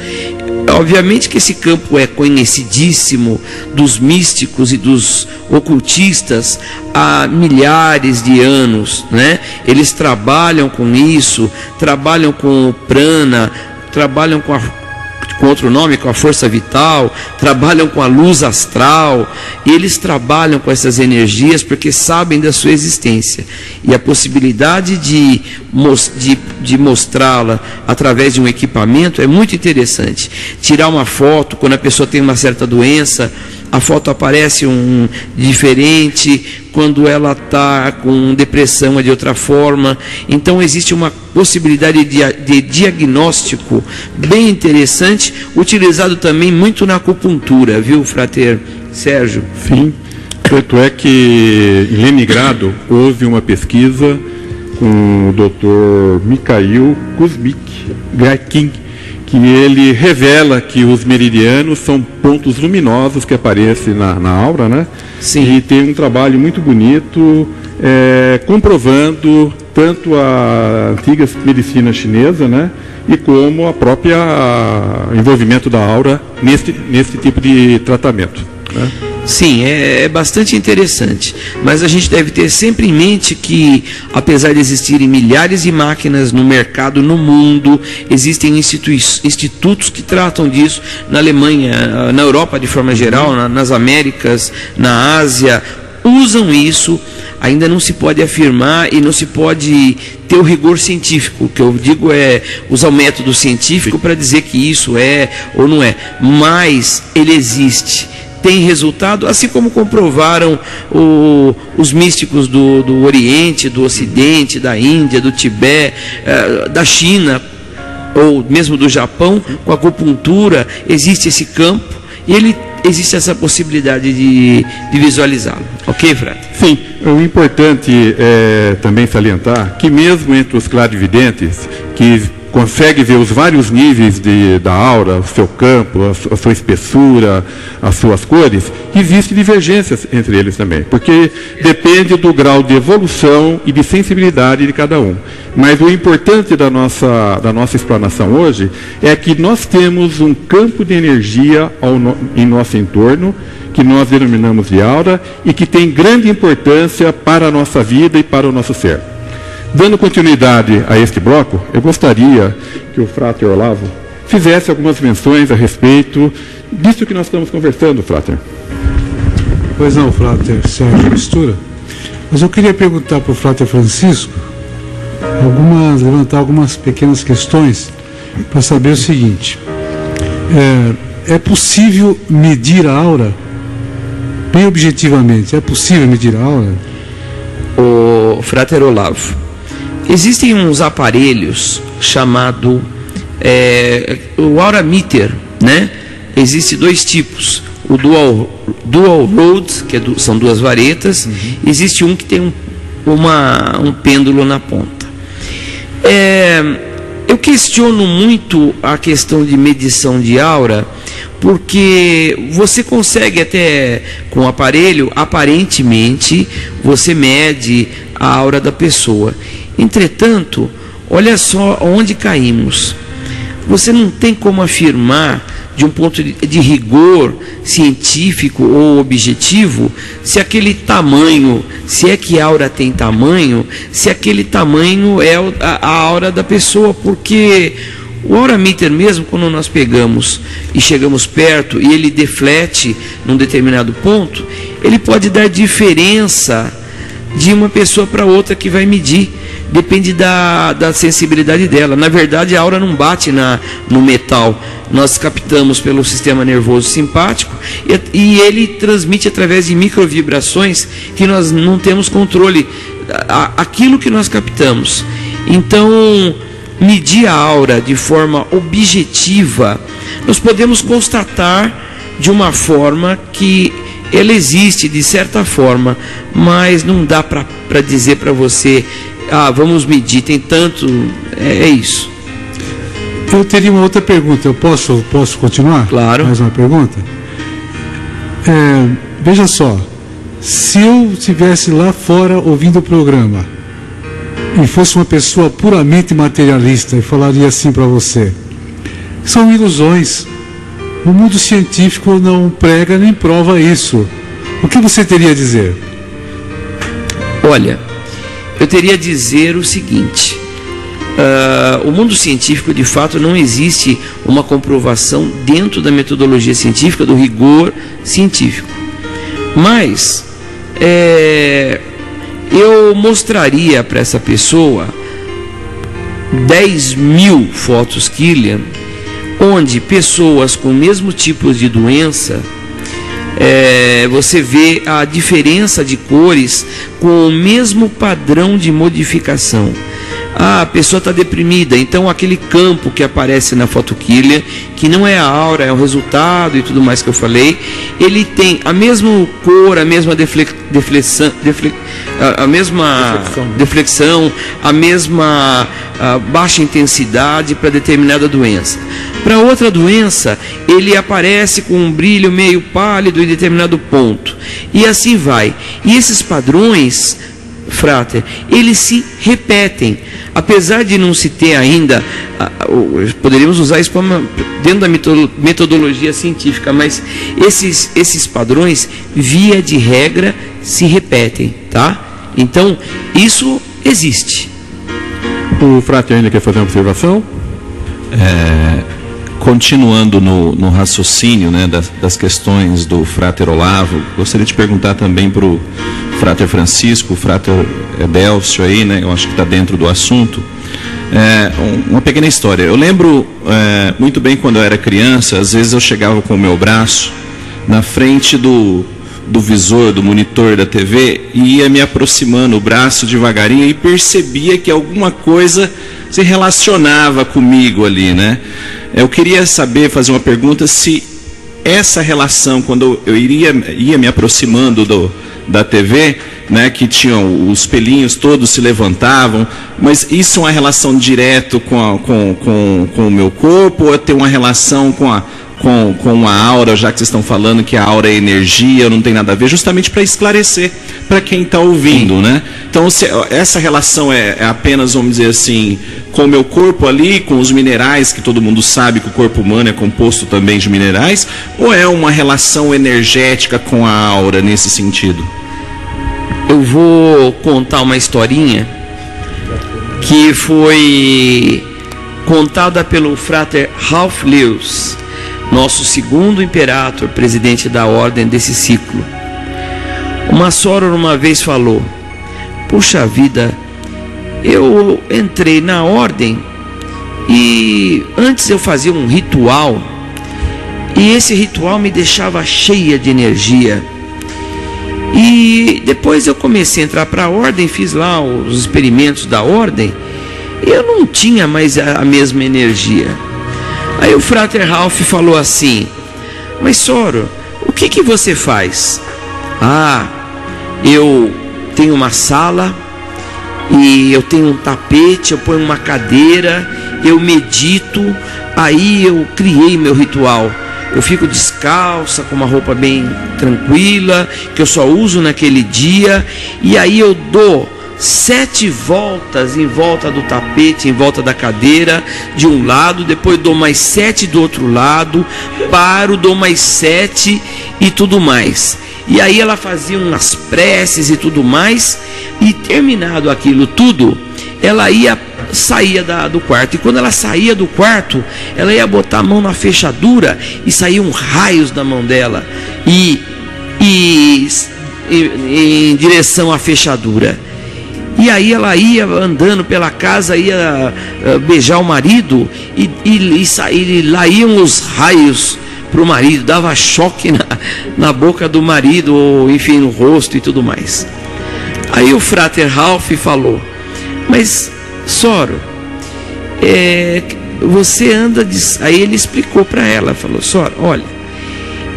Obviamente que esse campo é conhecidíssimo dos místicos e dos ocultistas há milhares de anos, né? Eles trabalham com isso, trabalham com o prana, trabalham com a com outro nome, com a força vital, trabalham com a luz astral, eles trabalham com essas energias porque sabem da sua existência. E a possibilidade de, de, de mostrá-la através de um equipamento é muito interessante. Tirar uma foto quando a pessoa tem uma certa doença, a foto aparece um diferente, quando ela está com depressão é de outra forma. Então existe uma possibilidade de, de, diagnóstico bem interessante, utilizado também muito na acupuntura, viu, Frater Sérgio? Sim. Tanto é que em Leningrado houve uma pesquisa com o Dr. Mikhail Kuzmik Gakin, que ele revela que os meridianos são pontos luminosos que aparecem na, na aura, né? Sim. E tem um trabalho muito bonito é, comprovando tanto a antiga medicina chinesa, né? E como a própria a, envolvimento da aura nesse, nesse tipo de tratamento. Né? Sim, é, é, bastante interessante. Mas a gente deve ter sempre em mente que, apesar de existirem milhares de máquinas no mercado, no mundo, existem institutos que tratam disso na Alemanha, na Europa de forma geral, na, nas Américas, na Ásia, usam isso. Ainda não se pode afirmar e não se pode ter o rigor científico. O que eu digo é usar o método científico para dizer que isso é ou não é. Mas ele existe tem resultado, assim como comprovaram o, os místicos do, do Oriente, do Ocidente, da Índia, do Tibete, eh, da China, ou mesmo do Japão, com a acupuntura, existe esse campo e ele existe essa possibilidade de, de visualizá-lo. Ok, Fred? Sim, o importante é também salientar que mesmo entre os clarividentes, que consegue ver os vários níveis de, da aura, o seu campo, a, a, sua espessura, as suas cores, existem divergências entre eles também, porque depende do grau de evolução e de sensibilidade de cada um. Mas o importante da nossa, da nossa explanação hoje é que nós temos um campo de energia ao, em nosso entorno, que nós denominamos de aura, e que tem grande importância para a nossa vida e para o nosso ser. Dando continuidade a este bloco, eu gostaria que o Frater Olavo fizesse algumas menções a respeito disso que nós estamos conversando, Frater. Pois não, Frater Sérgio Mistura. Mas eu queria perguntar para o Frater Francisco algumas, levantar algumas pequenas questões para saber o seguinte. É, é possível medir a aura? Bem objetivamente, é possível medir a aura? O Frater Olavo, Existem uns aparelhos chamado é, o Aura Meter, né? Existem dois tipos. O Dual, dual Road, que é do, são duas varetas, uhum. existe um que tem um, uma, um pêndulo na ponta. É, eu questiono muito a questão de medição de aura, porque você consegue até com o aparelho, aparentemente, você mede a aura da pessoa. Entretanto, olha só onde caímos. Você não tem como afirmar, de um ponto de rigor científico ou objetivo, se aquele tamanho, se é que a aura tem tamanho, se aquele tamanho é a, aura da pessoa, porque o aura meter mesmo, quando nós pegamos e chegamos perto e ele deflete num determinado ponto, ele pode dar diferença de uma pessoa para outra que vai medir depende da, da sensibilidade dela. Na verdade, a aura não bate na, no metal. Nós captamos pelo sistema nervoso simpático e, e ele transmite através de microvibrações que nós não temos controle. aquilo que nós captamos. Então, medir a aura de forma objetiva, nós podemos constatar de uma forma que ela existe de certa forma, mas não dá para dizer para você ah, vamos medir, tem tanto. É, é, isso. Eu teria uma outra pergunta. Eu posso, posso continuar? Claro. Mais uma pergunta? É, veja só. Se eu estivesse lá fora ouvindo o programa e fosse uma pessoa puramente materialista e falaria assim para você: são ilusões. O mundo científico não prega nem prova isso. O que você teria a dizer? Olha, eu teria a dizer o seguinte: Uh, o mundo científico, de fato, não existe uma comprovação dentro da metodologia científica, do rigor científico. Mas é, eu mostraria para essa pessoa 10 mil fotos Killian, onde pessoas com o mesmo tipo de doença, é, você vê a diferença de cores com o mesmo padrão de modificação. Ah, a pessoa está deprimida, então aquele campo que aparece na fotoquilha, que não é a aura, é o resultado e tudo mais que eu falei, ele tem a mesma cor, a mesma deflexão, defle, a, a, mesma deflexão, deflexão a mesma a baixa intensidade para determinada doença. Para outra doença, ele aparece com um brilho meio pálido em determinado ponto. E assim vai. E esses padrões frater, eles se repetem. Apesar de não se ter ainda, poderíamos usar isso dentro da metodologia científica, mas esses, esses padrões, via de regra, se repetem, tá? Então, isso existe. O frater ainda quer fazer uma observação? É, continuando no, no, raciocínio né, das, das, questões do frater Olavo, gostaria de perguntar também para o Frater Francisco, o Frater Delcio aí, né? Eu acho que está dentro do assunto. É, uma pequena história. Eu lembro é, muito bem quando eu era criança, às vezes eu chegava com o meu braço na frente do, do visor, do monitor da TV e ia me aproximando o braço devagarinho e percebia que alguma coisa se relacionava comigo ali, né? Eu queria saber, fazer uma pergunta, se essa relação, quando eu iria ia me aproximando do, da TV, né, que tinham os pelinhos todos se levantavam, mas isso é uma relação direto com, a, com, com, com o meu corpo ou tem uma relação com a, com, com a aura, já que vocês estão falando que a aura é energia, não tem nada a ver, justamente para esclarecer para quem está ouvindo, né? Então, se, essa relação é, é, apenas, vamos dizer assim, com o meu corpo ali, com os minerais, que todo mundo sabe que o corpo humano é composto também de minerais, ou é uma relação energética com a aura nesse sentido? Eu vou contar uma historinha que foi contada pelo frater Ralph Lewis nosso segundo imperator, presidente da ordem desse ciclo. Uma soror uma vez falou: Puxa vida, eu entrei na ordem e antes eu fazia um ritual e esse ritual me deixava cheia de energia. E depois eu comecei a entrar para a ordem, fiz lá os experimentos da ordem e eu não tinha mais a mesma energia. Aí o Frater Ralph falou assim: Mas Soro, o que, que você faz? Ah, eu tenho uma sala e eu tenho um tapete, eu ponho uma cadeira, eu medito, aí eu criei meu ritual. Eu fico descalça, com uma roupa bem tranquila, que eu só uso naquele dia, e aí eu dou sete voltas em volta do tapete, em volta da cadeira, de um lado, depois dou mais sete do outro lado, paro, dou mais sete e tudo mais. E aí ela fazia umas preces e tudo mais, e terminado aquilo tudo, ela ia saía da, do quarto. E quando ela saía do quarto, ela ia botar a mão na fechadura e saíam raios da mão dela e, e, e em direção à fechadura. E aí ela ia andando pela casa, ia uh, beijar o marido, e, e, e lá iam os raios para o marido, dava choque na, na boca do marido, ou enfim, no rosto e tudo mais. Aí o frater Ralph falou: Mas, Soro, é, você anda. De... Aí ele explicou para ela: falou, Soro, olha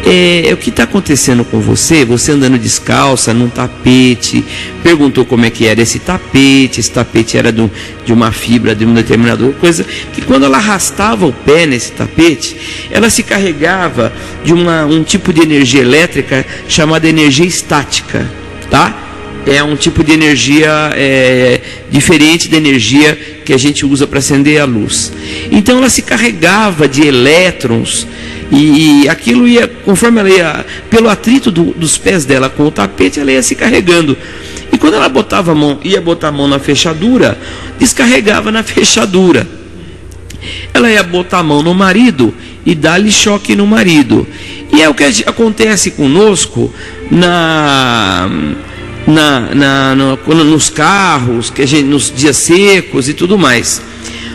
é, o que está acontecendo com você? Você andando descalça num tapete, perguntou como é que era esse tapete, esse tapete era do, de uma fibra de uma determinada coisa, que quando ela arrastava o pé nesse tapete, ela se carregava de uma, um tipo de energia elétrica chamada energia estática, tá? É um tipo de energia é, diferente da energia que a gente usa para acender a luz. Então ela se carregava de elétrons e, e aquilo ia, conforme ela ia, pelo atrito do, dos pés dela com o tapete, ela ia se carregando. E quando ela botava a mão, ia botar a mão na fechadura, descarregava na <laughs> fechadura. Ela ia botar a mão no marido e dar-lhe choque no marido. E é o que acontece conosco na, na, na, na nos carros, que gente, nos dias secos e tudo mais.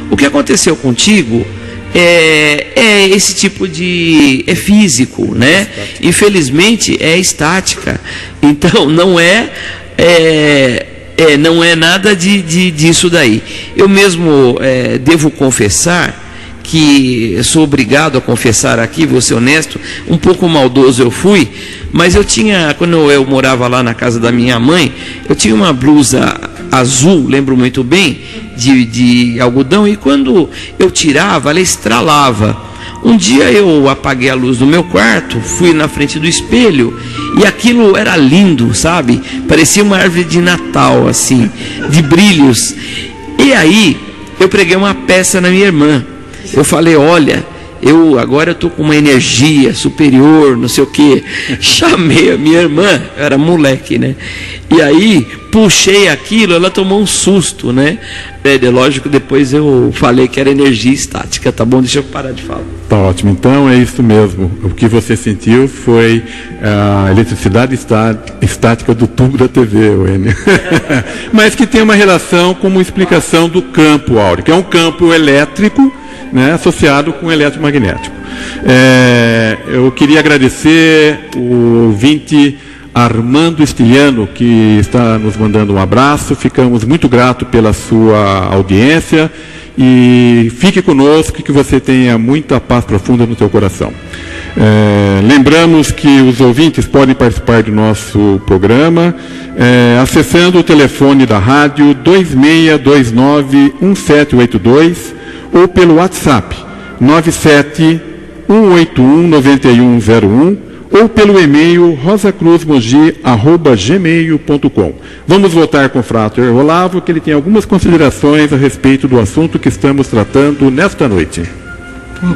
O que aconteceu contigo é, é esse tipo de. é físico, né? Infelizmente é estática. Então <laughs> não é. é é, não é nada de, de, disso daí. Eu mesmo é, devo confessar que sou obrigado a confessar aqui, vou ser honesto, um pouco maldoso eu fui, mas eu tinha, quando eu morava lá na casa da minha mãe, eu tinha uma blusa azul, lembro muito bem, de, de algodão, e quando eu tirava, ela estralava. Um dia eu apaguei a luz do meu quarto, fui na frente do espelho e aquilo era lindo, sabe? Parecia uma árvore de Natal, assim, de brilhos. E aí eu preguei uma peça na minha irmã. Eu falei: olha, eu agora eu tô com uma energia superior, não sei o que. <laughs> Chamei a minha irmã, era moleque, né? E aí puxei aquilo, ela tomou um susto, né? É, lógico, depois eu falei que era energia estática, tá bom? Deixa eu parar de falar. Tá ótimo. Então é isso mesmo. O que você sentiu foi a eletricidade estática do tubo da TV, Wênia. <laughs> Mas que tem uma relação com uma explicação do campo áureo, que é um campo elétrico né, associado com eletromagnético. É, eu queria agradecer o ouvinte Armando Estiliano, que está nos mandando um abraço. Ficamos muito gratos pela sua audiência e fique conosco que você tenha muita paz profunda no seu coração. É, lembramos que os ouvintes podem participar do nosso programa é, acessando o telefone da rádio 26291782 ou pelo WhatsApp 97 181 9101 ou pelo e-mail rosacruzmogi.gmail.com. Vamos voltar com o Frater Olavo, que ele tem algumas considerações a respeito do assunto que estamos tratando nesta noite.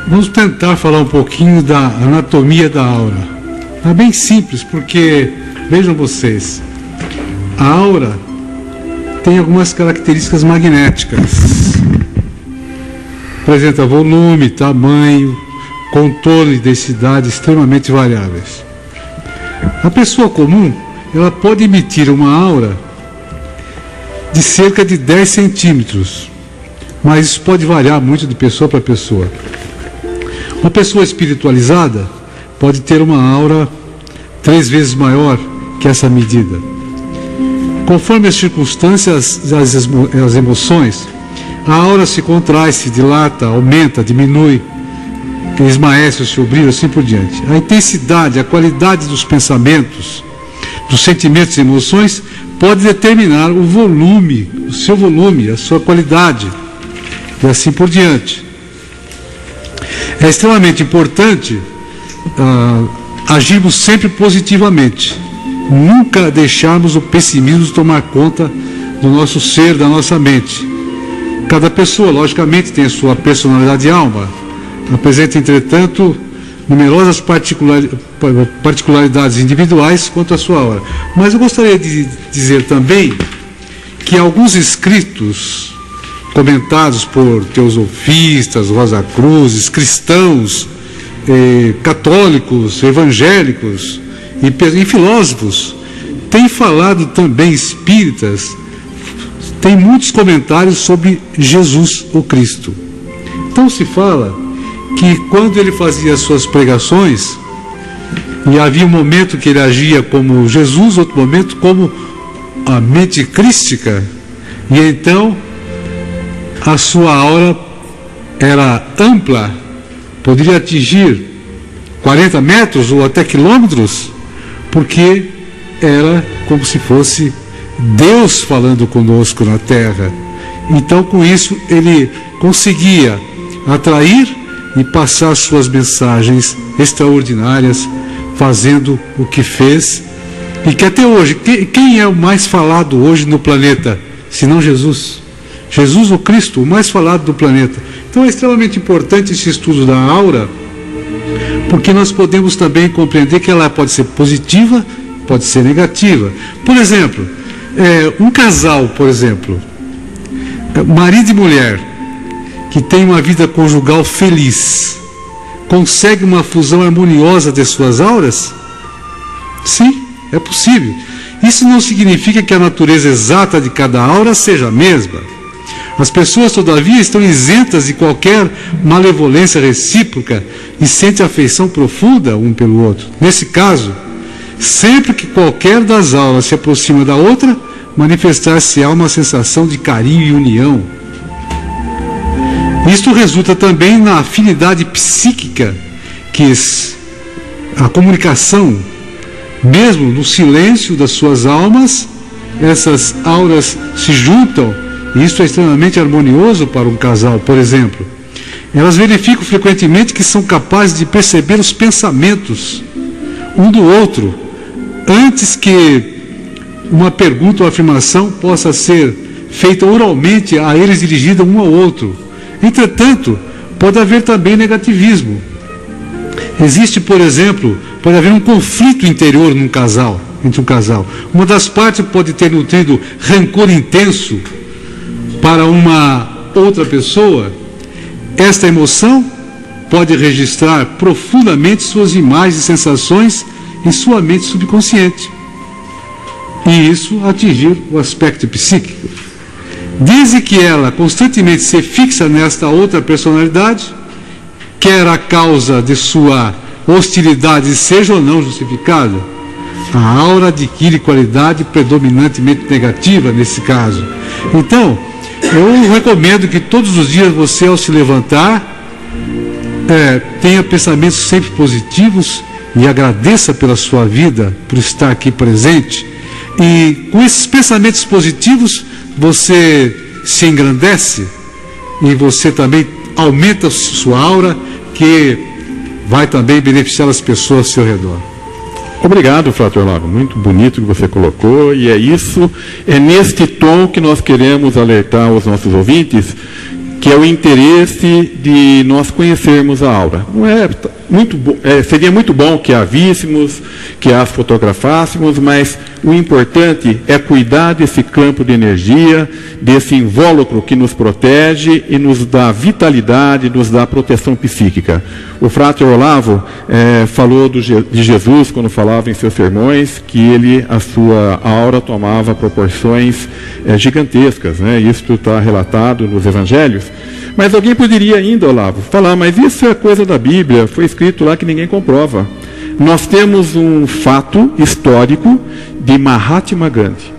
Vamos tentar falar um pouquinho da anatomia da aura. É bem simples, porque, vejam vocês, a aura tem algumas características magnéticas. Apresenta volume, tamanho, contorno e densidade extremamente variáveis. A pessoa comum, ela pode emitir uma aura de cerca de 10 centímetros, mas isso pode variar muito de pessoa para pessoa. Uma pessoa espiritualizada pode ter uma aura três vezes maior que essa medida. Conforme as circunstâncias, as, as emoções, a aura se contrai, se dilata, aumenta, diminui que esmaece o seu brilho, assim por diante. A intensidade, a qualidade dos pensamentos, dos sentimentos e emoções pode determinar o volume, o seu volume, a sua qualidade, e assim por diante. É extremamente importante uh, agirmos sempre positivamente, nunca deixarmos o pessimismo tomar conta do nosso ser, da nossa mente. Cada pessoa, logicamente, tem a sua personalidade e alma Apresenta, entretanto, numerosas particularidades individuais quanto à sua obra. Mas eu gostaria de dizer também que alguns escritos comentados por teosofistas, rosacruzes, cristãos, eh, católicos, evangélicos e, e filósofos têm falado também espíritas, tem muitos comentários sobre Jesus, o Cristo. Então se fala que quando ele fazia suas pregações, e havia um momento que ele agia como Jesus, outro momento como a mente crística, e então a sua aura era ampla, poderia atingir 40 metros ou até quilômetros, porque era como se fosse Deus falando conosco na terra. Então, com isso, ele conseguia atrair e passar suas mensagens extraordinárias, fazendo o que fez e que até hoje, quem é o mais falado hoje no planeta, se não Jesus? Jesus, o Cristo, o mais falado do planeta. Então é extremamente importante esse estudo da aura, porque nós podemos também compreender que ela pode ser positiva, pode ser negativa. Por exemplo, é, um casal, por exemplo, marido e mulher, que tem uma vida conjugal feliz, consegue uma fusão harmoniosa de suas auras? Sim, é possível. Isso não significa que a natureza exata de cada aura seja a mesma. As pessoas, todavia, estão isentas de qualquer malevolência recíproca e sentem afeição profunda um pelo outro. Nesse caso, sempre que qualquer das aulas se aproxima da outra, manifestar-se-á uma sensação de carinho e união. Isto resulta também na afinidade psíquica que a comunicação, mesmo no silêncio das suas almas, essas auras se juntam e isso é extremamente harmonioso para um casal, por exemplo. Elas verificam frequentemente que são capazes de perceber os pensamentos um do outro antes que uma pergunta ou afirmação possa ser feita oralmente a eles dirigida um ao outro. Entretanto, pode haver também negativismo. Existe, por exemplo, pode haver um conflito interior num casal, entre um casal. Uma das partes pode ter nutrido rancor intenso para uma outra pessoa, esta emoção pode registrar profundamente suas imagens e sensações em sua mente subconsciente. E isso atingir o aspecto psíquico. Desde que ela constantemente se fixa nesta outra personalidade, quer a causa de sua hostilidade seja ou não justificada, a aura adquire qualidade predominantemente negativa nesse caso. Então, eu recomendo que todos os dias você, ao se levantar, é, tenha pensamentos sempre positivos e agradeça pela sua vida, por estar aqui presente. E com esses pensamentos positivos, você se engrandece e você também aumenta sua aura, que vai também beneficiar as pessoas ao seu redor. Obrigado, Frater Lago. Muito bonito que você colocou. E é isso, é neste tom que nós queremos alertar os nossos ouvintes, que é o interesse de nós conhecermos a aura. Não é muito, é, seria muito bom que a víssemos, que as fotografássemos, mas o importante é cuidar desse campo de energia, desse invólucro que nos protege e nos dá vitalidade, nos dá proteção psíquica. O Frater Olavo é, falou do, de Jesus quando falava em seus sermões que ele, a sua aura tomava proporções é, gigantescas. Né? Isso está relatado nos Evangelhos. Mas alguém poderia ainda, Olavo, falar, mas isso é coisa da Bíblia, foi escrito lá que ninguém comprova. Nós temos um fato histórico de Mahatma Gandhi,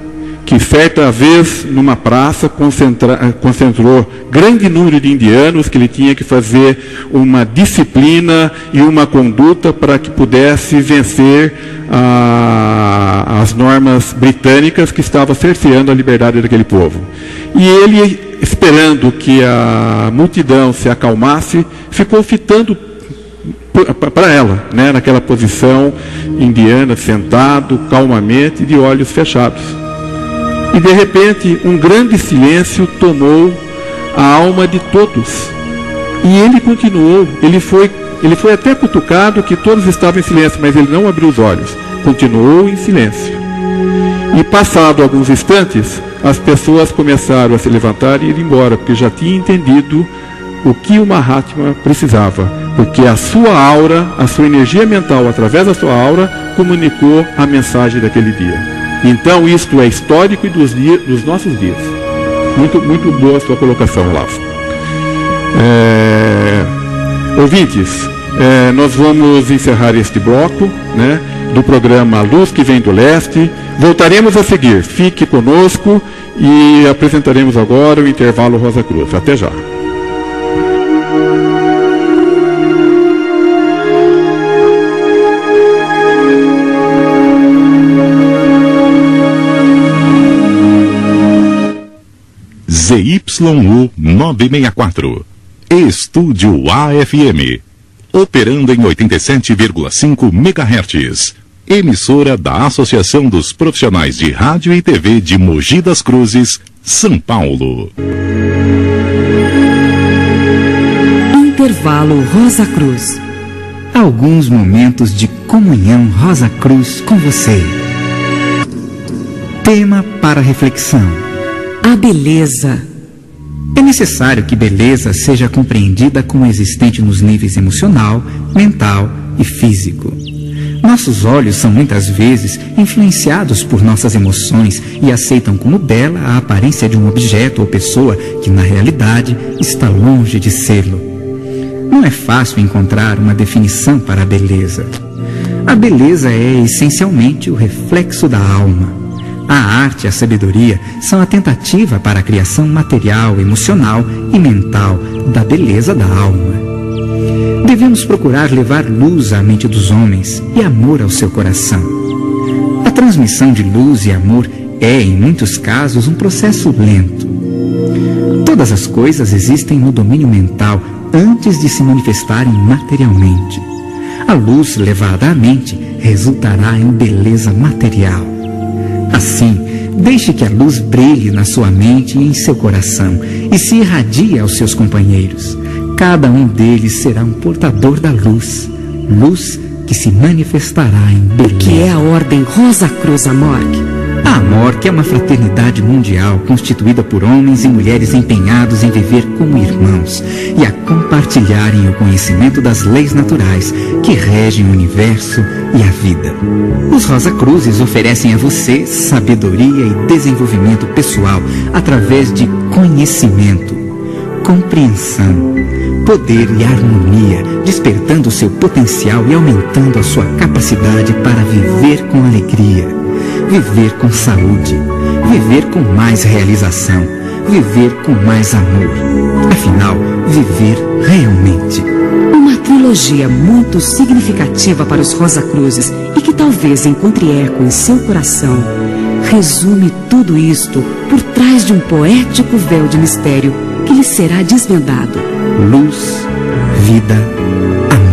que certa vez numa praça concentrou grande número de indianos que ele tinha que fazer uma disciplina e uma conduta para que pudesse vencer a, as normas britânicas que estavam cerceando a liberdade daquele povo. E ele esperando que a multidão se acalmasse, ficou fitando para ela, né, naquela posição indiana, sentado calmamente, de olhos fechados. E de repente, um grande silêncio tomou a alma de todos. E ele continuou, ele foi, ele foi até cutucado que todos estavam em silêncio, mas ele não abriu os olhos, continuou em silêncio. E passado alguns instantes, as pessoas começaram a se levantar e ir embora, porque já tinham entendido o que o Mahatma precisava, porque a sua aura, a sua energia mental, através da sua aura, comunicou a mensagem daquele dia. Então, isto é histórico e dos, dos nossos dias. Muito, muito boa a sua colocação, Olavo. É... Ouvintes, é, nós vamos encerrar este bloco né, do programa Luz que Vem do Leste. Voltaremos a seguir. Fique conosco e apresentaremos agora o intervalo Rosa Cruz. Até já. ZYU 964. Estúdio AFM. Operando em 87,5 MHz emissora da Associação dos Profissionais de Rádio e TV de Mogi das Cruzes, São Paulo. Intervalo Rosa Cruz. Alguns momentos de comunhão Rosa Cruz com você. Tema para reflexão: A beleza. É necessário que beleza seja compreendida como existente nos níveis emocional, mental e físico. Nossos olhos são muitas vezes influenciados por nossas emoções e aceitam como bela a aparência de um objeto ou pessoa que, na realidade, está longe de sê-lo. Não é fácil encontrar uma definição para a beleza. A beleza é essencialmente o reflexo da alma. A arte e a sabedoria são a tentativa para a criação material, emocional e mental da beleza da alma. Devemos procurar levar luz à mente dos homens e amor ao seu coração. A transmissão de luz e amor é, em muitos casos, um processo lento. Todas as coisas existem no domínio mental antes de se manifestarem materialmente. A luz levada à mente resultará em beleza material. Assim, deixe que a luz brilhe na sua mente e em seu coração e se irradie aos seus companheiros. Cada um deles será um portador da luz, luz que se manifestará em beleza. O que é a Ordem Rosa Cruz Amorque? A Amorque é uma fraternidade mundial constituída por homens e mulheres empenhados em viver como irmãos e a compartilharem o conhecimento das leis naturais que regem o universo e a vida. Os Rosa Cruzes oferecem a você sabedoria e desenvolvimento pessoal através de conhecimento, compreensão, poder e harmonia, despertando seu potencial e aumentando a sua capacidade para viver com alegria, viver com saúde, viver com mais realização, viver com mais amor. Afinal, viver realmente. Uma trilogia muito significativa para os Rosa Cruzes e que talvez encontre eco em seu coração. Resume tudo isto por trás de um poético véu de mistério que lhe será desvendado. Luz, vida, amor.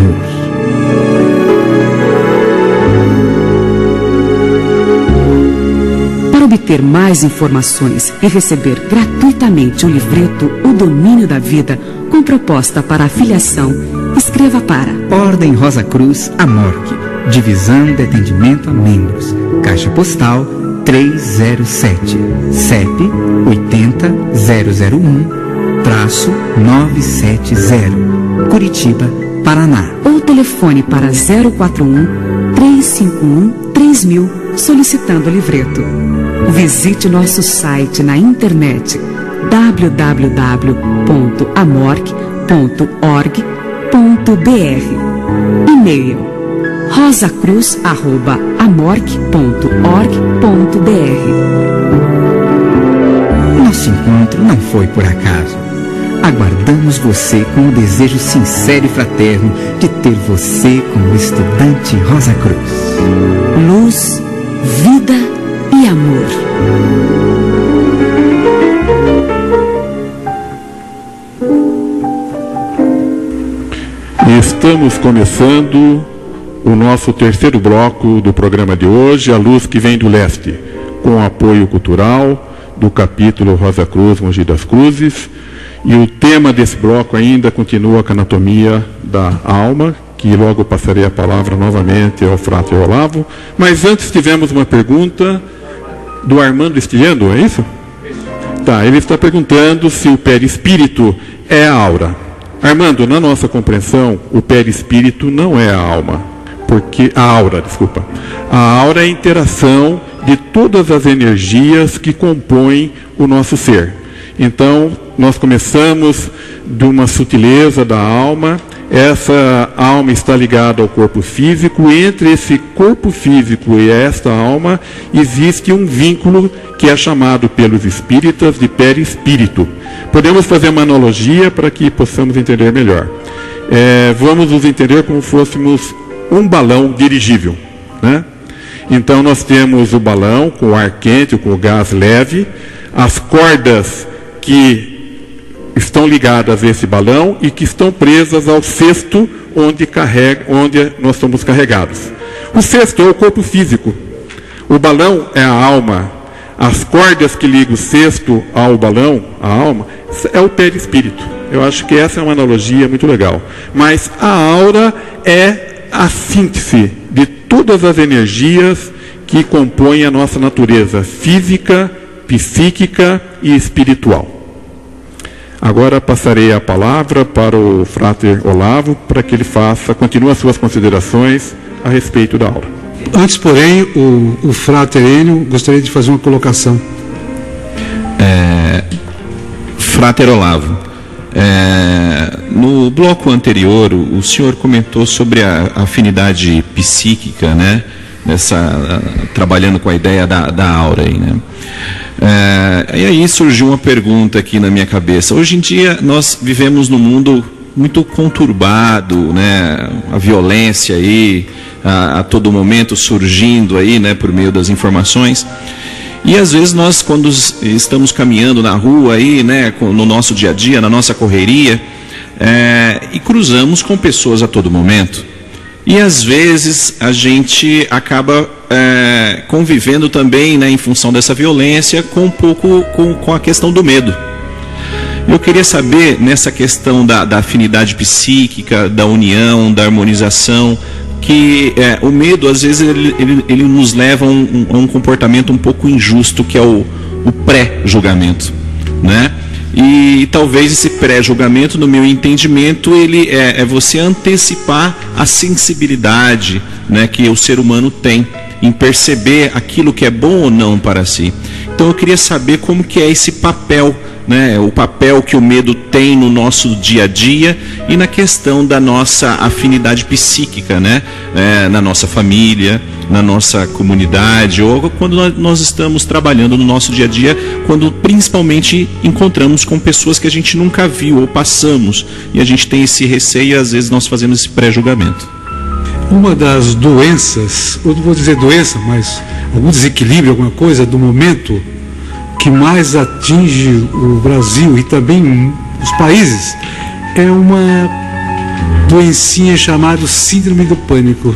Para obter mais informações e receber gratuitamente o livreto O Domínio da Vida, com proposta para afiliação, escreva para Ordem Rosa Cruz Amorque, Divisão de Atendimento a Membros, Caixa Postal 307, CEP 80001, traço 970, Curitiba, Paraná. ou telefone para 041 351 3000 solicitando o livreto. Visite nosso site na internet www.amorc.org.br E-mail rosacruz.amorc.org.br Nosso encontro não foi por acaso. Aguardamos você com o desejo sincero e fraterno de ter você como estudante Rosa Cruz. Luz, vida e amor. Estamos começando o nosso terceiro bloco do programa de hoje, A Luz que Vem do Leste, com apoio cultural do capítulo Rosa Cruz, Mogi das Cruzes. E o tema desse bloco ainda continua com a anatomia da alma, que logo passarei a palavra novamente ao Frato Olavo. Mas antes tivemos uma pergunta do Armando Estiliano, é isso? Tá, ele está perguntando se o perispírito é a aura. Armando, na nossa compreensão, o perispírito não é a alma, porque a aura, desculpa. A aura é a interação de todas as energias que compõem o nosso ser. Então, nós começamos de uma sutileza da alma. Essa alma está ligada ao corpo físico. Entre esse corpo físico e esta alma existe um vínculo que é chamado pelos espíritas de perispírito. Podemos fazer uma analogia para que possamos entender melhor. É, vamos nos entender como fôssemos um balão dirigível. Né? Então nós temos o balão com o ar quente, com o gás leve, as cordas que estão ligadas a esse balão e que estão presas ao cesto onde, carrega, onde nós somos carregados. O cesto é o corpo físico. O balão é a alma. As cordas que ligam o cesto ao balão, a alma, é o perispírito. Eu acho que essa é uma analogia muito legal. Mas a aura é a síntese de todas as energias que compõem a nossa natureza física, psíquica e espiritual. Agora passarei a palavra para o Frater Olavo para que ele faça, continue as suas considerações a respeito da aula. Antes, porém, o, o Frater Enio gostaria de fazer uma colocação. É, Frater Olavo, é, no bloco anterior, o, o senhor comentou sobre a, afinidade psíquica, né? Nessa, trabalhando com a ideia da, da aura aí, né? É, e aí surgiu uma pergunta aqui na minha cabeça. Hoje em dia nós vivemos num mundo muito conturbado, né? A violência aí a, a todo momento surgindo aí, né? Por meio das informações. E às vezes nós, quando estamos caminhando na rua aí, né, no nosso dia a dia, na nossa correria, é, e cruzamos com pessoas a todo momento. E às vezes a gente acaba é, convivendo também, né, em função dessa violência, com um pouco com, com a questão do medo. Eu queria saber nessa questão da, da afinidade psíquica, da união, da harmonização, que é, o medo às vezes ele, ele, ele nos leva a um, um, comportamento um pouco injusto que é o, o pré-julgamento, né? E talvez esse pré-julgamento, no meu entendimento, ele é, é, você antecipar a sensibilidade né, que o ser humano tem em perceber aquilo que é bom ou não para si. Então eu queria saber como que é esse papel né, o papel que o medo tem no nosso dia a dia e na questão da nossa afinidade psíquica, né, é, na nossa família, na nossa comunidade, ou quando nós estamos trabalhando no nosso dia a dia, quando principalmente encontramos com pessoas que a gente nunca viu ou passamos e a gente tem esse receio e às vezes nós fazemos esse pré-julgamento. Uma das doenças, eu não vou dizer doença, mas algum desequilíbrio, alguma coisa do momento que mais atinge o Brasil e também os países é uma doencinha chamada Síndrome do Pânico.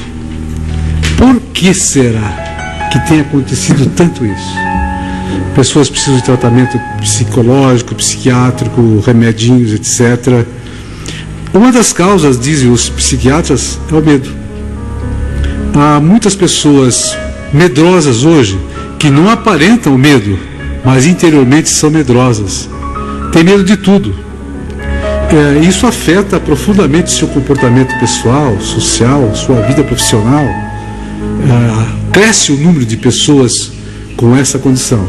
Por que será que tem acontecido tanto isso? Pessoas precisam de tratamento psicológico, psiquiátrico, remedinhos, etc. Uma das causas, dizem os psiquiatras, é o medo. Há muitas pessoas medrosas hoje que não aparentam medo, mas interiormente são medrosas. Tem medo de tudo. É, isso afeta profundamente seu comportamento pessoal, social, sua vida profissional. É, cresce o número de pessoas com essa condição.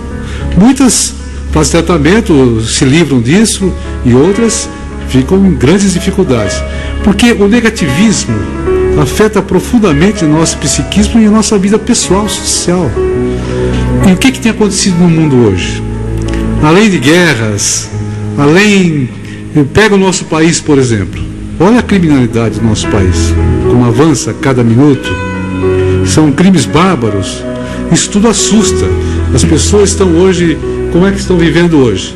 Muitas fazem tratamento, se livram disso e outras ficam em grandes dificuldades. Porque o negativismo afeta profundamente o nosso psiquismo e a nossa vida pessoal, social. E o que, que tem acontecido no mundo hoje? Além de guerras, além. Pega o nosso país, por exemplo. Olha a criminalidade do nosso país, como avança a cada minuto. São crimes bárbaros. Isso tudo assusta. As pessoas estão hoje. Como é que estão vivendo hoje?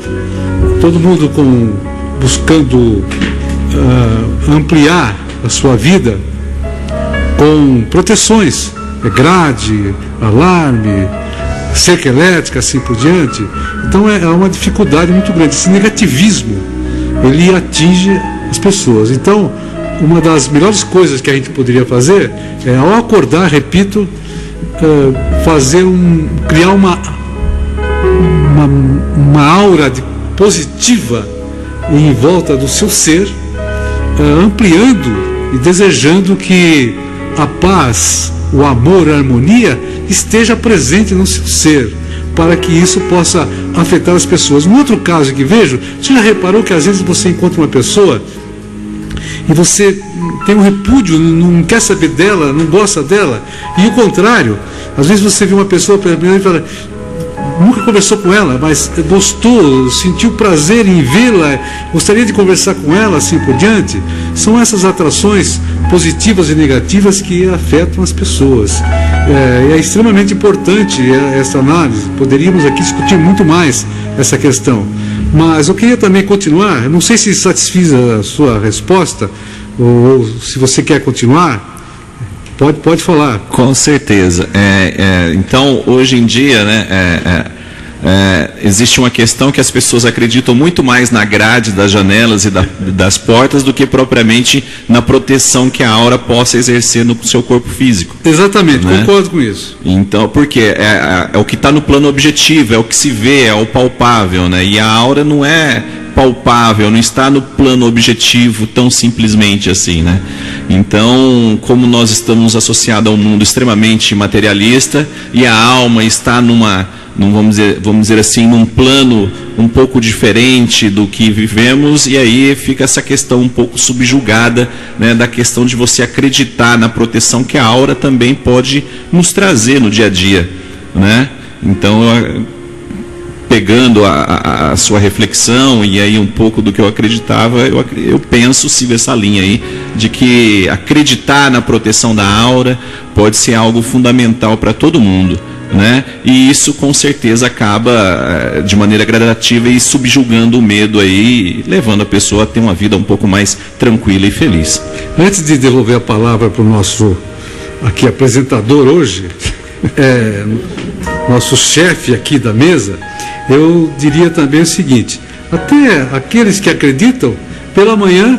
Todo mundo com, buscando uh, ampliar a sua vida com proteções, é grade, alarme, cerca elétrica, assim por diante. Então é, é uma dificuldade muito grande. Esse negativismo, ele atinge as pessoas. Então, uma das melhores coisas que a gente poderia fazer é, ao acordar, repito, é, fazer um, criar uma, uma, uma aura de, positiva em volta do seu ser, ampliando e desejando que a paz, o amor, a harmonia esteja presente no seu ser, para que isso possa afetar as pessoas. Um outro caso que vejo, você já reparou que às vezes você encontra uma pessoa e você tem um repúdio, não quer saber dela, não gosta dela, e o contrário, às vezes você vê uma pessoa e fala, nunca conversou com ela, mas gostou, sentiu prazer em vê-la, gostaria de conversar com ela, assim por diante. São essas atrações positivas e negativas que afetam as pessoas. É, é extremamente importante é, essa análise. Poderíamos aqui discutir muito mais essa questão. Mas eu queria também continuar, não sei se satisfiz a sua resposta, ou, ou se você quer continuar. Pode, pode falar. Com certeza. É, é, então, hoje em dia, né, é, é existe uma questão que as pessoas acreditam muito mais na grade das janelas e da, das portas do que propriamente na proteção que a aura possa exercer no seu corpo físico. Exatamente, né? concordo com isso. Então, porque é, é, é o que está no plano objetivo, é o que se vê, é o palpável, né? E a aura não é palpável, não está no plano objetivo tão simplesmente assim, né? Então, como nós estamos associados a um mundo extremamente materialista e a alma está numa num, vamos, dizer, vamos dizer assim, num plano um pouco diferente do que vivemos, e aí fica essa questão um pouco subjugada né, da questão de você acreditar na proteção que a aura também pode nos trazer no dia a dia. Né? Então, pegando a, a, a, sua reflexão e aí um pouco do que eu acreditava, eu, eu penso, sigo essa linha aí, de que acreditar na proteção da aura pode ser algo fundamental para todo mundo né? E isso com certeza acaba eh, de maneira gradativa e subjugando o medo aí, levando a pessoa a ter uma vida um pouco mais tranquila e feliz. Antes de devolver a palavra para o nosso aqui apresentador hoje, é, nosso chefe aqui da mesa, eu diria também o seguinte: até aqueles que acreditam, pela manhã,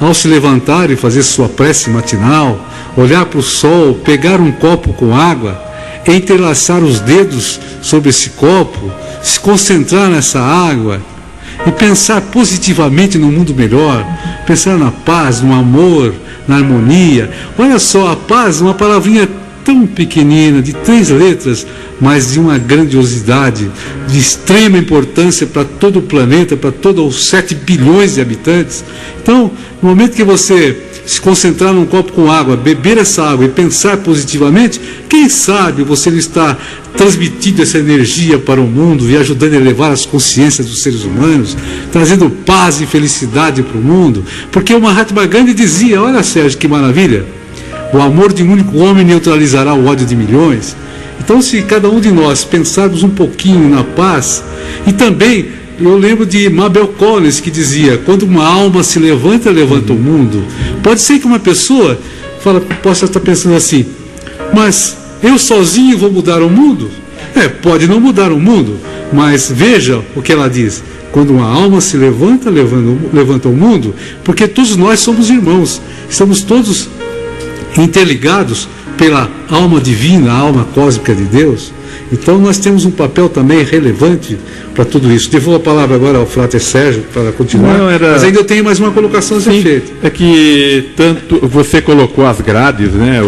ao se levantar e fazer sua prece matinal, olhar para o sol, pegar um copo com água, entrelaçar os dedos sobre esse copo, se concentrar nessa água e pensar positivamente no mundo melhor, pensar na paz, no amor, na harmonia. Olha só, a paz, uma palavrinha tão pequenina, de três letras, mas de uma grandiosidade, de extrema importância para todo o planeta, para todos os 7 bilhões de habitantes. Então, no momento que você se concentrar num copo com água, beber essa água e pensar positivamente, quem sabe você não está transmitindo essa energia para o mundo e ajudando a elevar as consciências dos seres humanos, trazendo paz e felicidade para o mundo. Porque o Mahatma Gandhi dizia: Olha, Sérgio, que maravilha! O amor de um único homem neutralizará o ódio de milhões. Então, se cada um de nós pensarmos um pouquinho na paz e também eu lembro de Mabel Collins que dizia: quando uma alma se levanta, levanta o mundo. Pode ser que uma pessoa fala, possa estar pensando assim, mas eu sozinho vou mudar o mundo? É, pode não mudar o mundo, mas veja o que ela diz. Quando uma alma se levanta, levanta, levanta o mundo, porque todos nós somos irmãos, estamos todos interligados pela alma divina, a alma cósmica de Deus. Então nós temos um papel também relevante para tudo isso. Devolvo a palavra agora ao Frater Sérgio para continuar. Não, era... Mas ainda eu tenho mais uma colocação a ser feita. É que tanto você colocou as grades, né,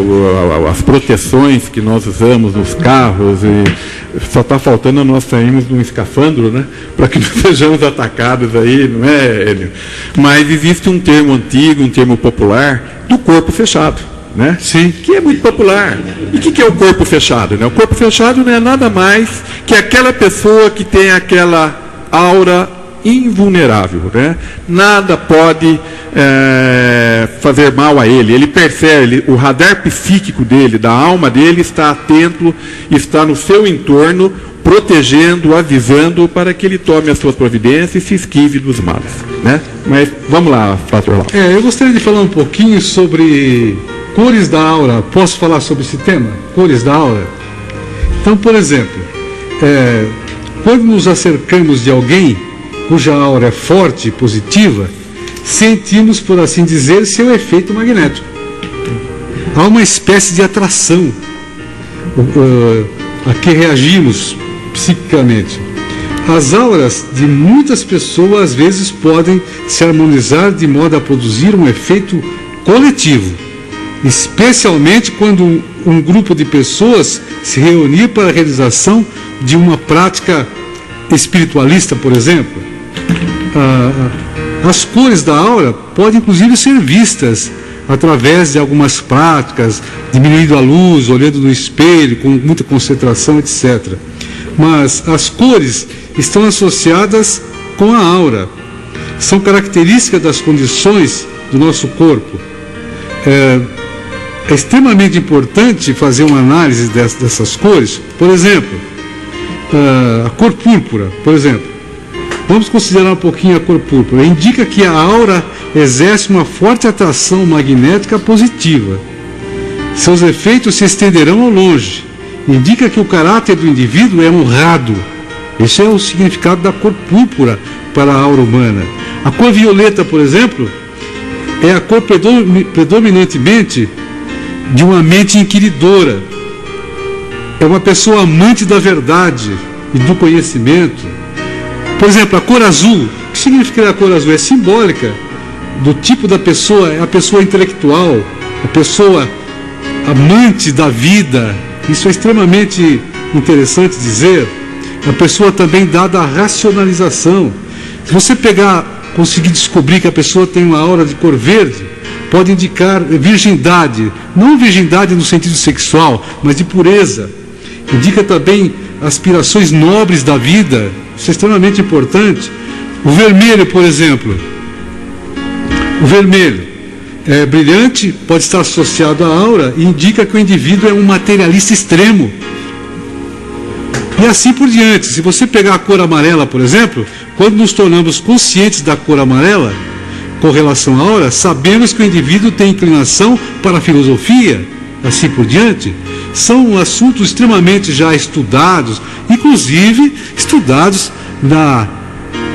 as proteções que nós usamos nos carros e só está faltando nós sairmos de um escafandro, né, para que <laughs> não sejamos atacados aí, não é, Hélio? Mas existe um termo antigo, um termo popular do corpo fechado né? Sim. Que é muito popular. E o que, que, é o corpo fechado? Né? O corpo fechado não é nada mais que aquela pessoa que tem aquela aura invulnerável, né? Nada pode é, fazer mal a ele. Ele percebe, ele, o radar psíquico dele, da alma dele, está atento, está no seu entorno, protegendo, avisando para que ele tome as suas providências e se esquive dos males, né? Mas vamos lá, Pastor. É, eu gostaria de falar um pouquinho sobre Cores da aura, posso falar sobre esse tema? Cores da aura? Então, por exemplo, é, quando nos acercamos de alguém cuja aura é forte e positiva, sentimos, por assim dizer, seu efeito magnético. Há uma espécie de atração uh, a que reagimos psiquicamente. As auras de muitas pessoas às vezes podem se harmonizar de modo a produzir um efeito coletivo especialmente quando um grupo de pessoas se reunir para a realização de uma prática espiritualista, por exemplo. Ah, as cores da aura podem inclusive ser vistas através de algumas práticas, diminuindo a luz, olhando no espelho, com muita concentração, etc. Mas as cores estão associadas com a aura, são características das condições do nosso corpo. É, é extremamente importante fazer uma análise dessas cores. Por exemplo, a cor púrpura, por exemplo. Vamos considerar um pouquinho a cor púrpura. Indica que a aura exerce uma forte atração magnética positiva. Seus efeitos se estenderão ao longe. Indica que o caráter do indivíduo é honrado, Esse é o significado da cor púrpura para a aura humana. A cor violeta, por exemplo, é a cor predominantemente de uma mente inquiridora. É uma pessoa amante da verdade e do conhecimento. Por exemplo, a cor azul. O que significa a cor azul? É simbólica do tipo da pessoa, é a pessoa intelectual, a pessoa amante da vida. Isso é extremamente interessante dizer. A pessoa também dada à racionalização. Se você pegar, conseguir descobrir que a pessoa tem uma aura de cor verde, pode indicar virgindade, não virgindade no sentido sexual, mas de pureza. Indica também aspirações nobres da vida, isso é extremamente importante. O vermelho, por exemplo. O vermelho é brilhante, pode estar associado à aura e indica que o indivíduo é um materialista extremo. E assim por diante. Se você pegar a cor amarela, por exemplo, quando nos tornamos conscientes da cor amarela, com relação à aura, sabemos que o indivíduo tem inclinação para a filosofia, assim por diante. São assuntos extremamente já estudados, inclusive estudados na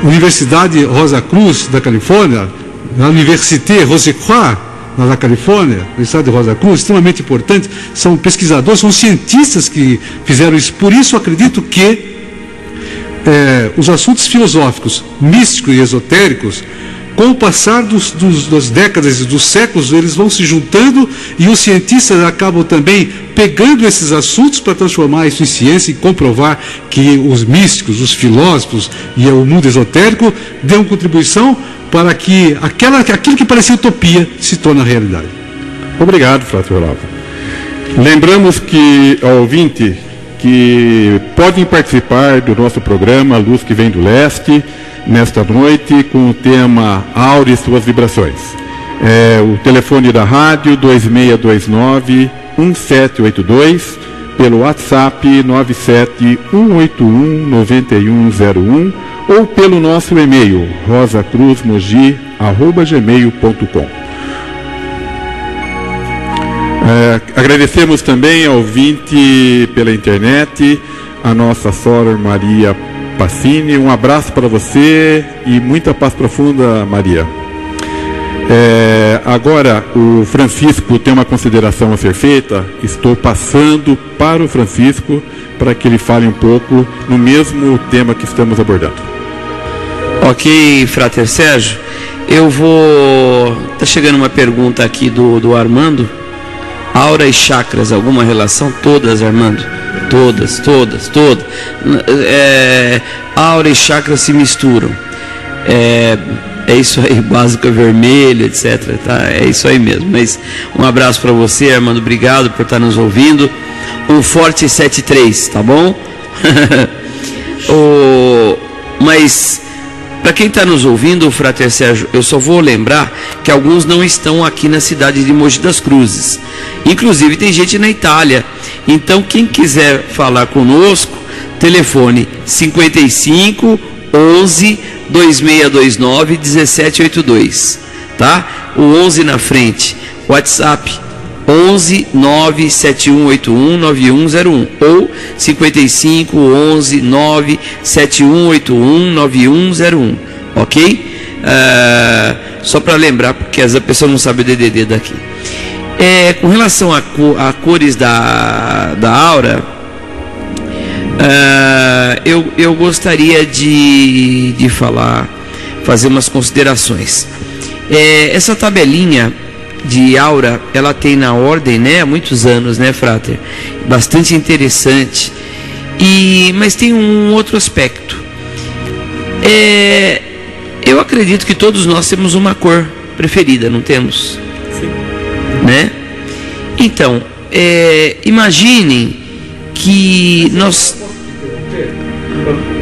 Universidade Rosa Cruz da Califórnia, na Université Rose Croix, na Califórnia, no estado de Rosa Cruz, extremamente importante. São pesquisadores, são cientistas que fizeram isso. Por isso, acredito que é, os assuntos filosóficos, místicos e esotéricos com o passar dos, dos, das décadas e dos séculos, eles vão se juntando e os cientistas acabam também pegando esses assuntos para transformar isso em ciência e comprovar que os místicos, os filósofos e o mundo esotérico dão contribuição para que aquela, aquilo que parecia utopia se torne realidade. Obrigado, Frater Olavo. Lembramos que, ao ouvinte, que podem participar do nosso programa Luz que Vem do Leste, nesta noite com o tema Aure e suas vibrações. É, o telefone da rádio 2629 1782 pelo WhatsApp 97181 9101 ou pelo nosso e-mail rosacruzmogi@gmail.com. É, agradecemos também ao ouvinte pela internet, a nossa Sora Maria Pacini. Um abraço para você e muita paz profunda, Maria. É, agora, o Francisco tem uma consideração a ser feita. Estou passando para o Francisco para que ele fale um pouco no mesmo tema que estamos abordando. Ok, Frater Sérgio. Eu vou. Está chegando uma pergunta aqui do, do Armando. Aura e chakras, alguma relação? Todas, Armando. Todas, todas, todas. É, aura e chakra se misturam. É, é isso aí, <laughs> básico é vermelho, etc. Tá? É isso aí mesmo. Mas um abraço para você, Armando. Obrigado por estar nos ouvindo. Um forte 73, tá bom? <laughs> o, mas para quem está nos ouvindo, Frater Sérgio, eu só vou lembrar que alguns não estão aqui na cidade de Mogi das Cruzes. Inclusive tem gente na Itália. Então quem quiser falar conosco, telefone 55 11 2629 1782, tá? O 11 na frente. WhatsApp 11 97181 9101 ou 55 11 97181 9101, ok? Uh, só para lembrar, porque as pessoas não sabem o DDD daqui. É, com relação a, a, cores da, da aura, uh, eu, eu gostaria de, de falar, fazer umas considerações. É, essa tabelinha de aura, ela tem na ordem, né, há muitos anos, né, Frater? Bastante interessante. E mas tem um outro aspecto. É, eu acredito que todos nós temos uma cor preferida, não temos? Sim. Né? Então, é, imaginem que nós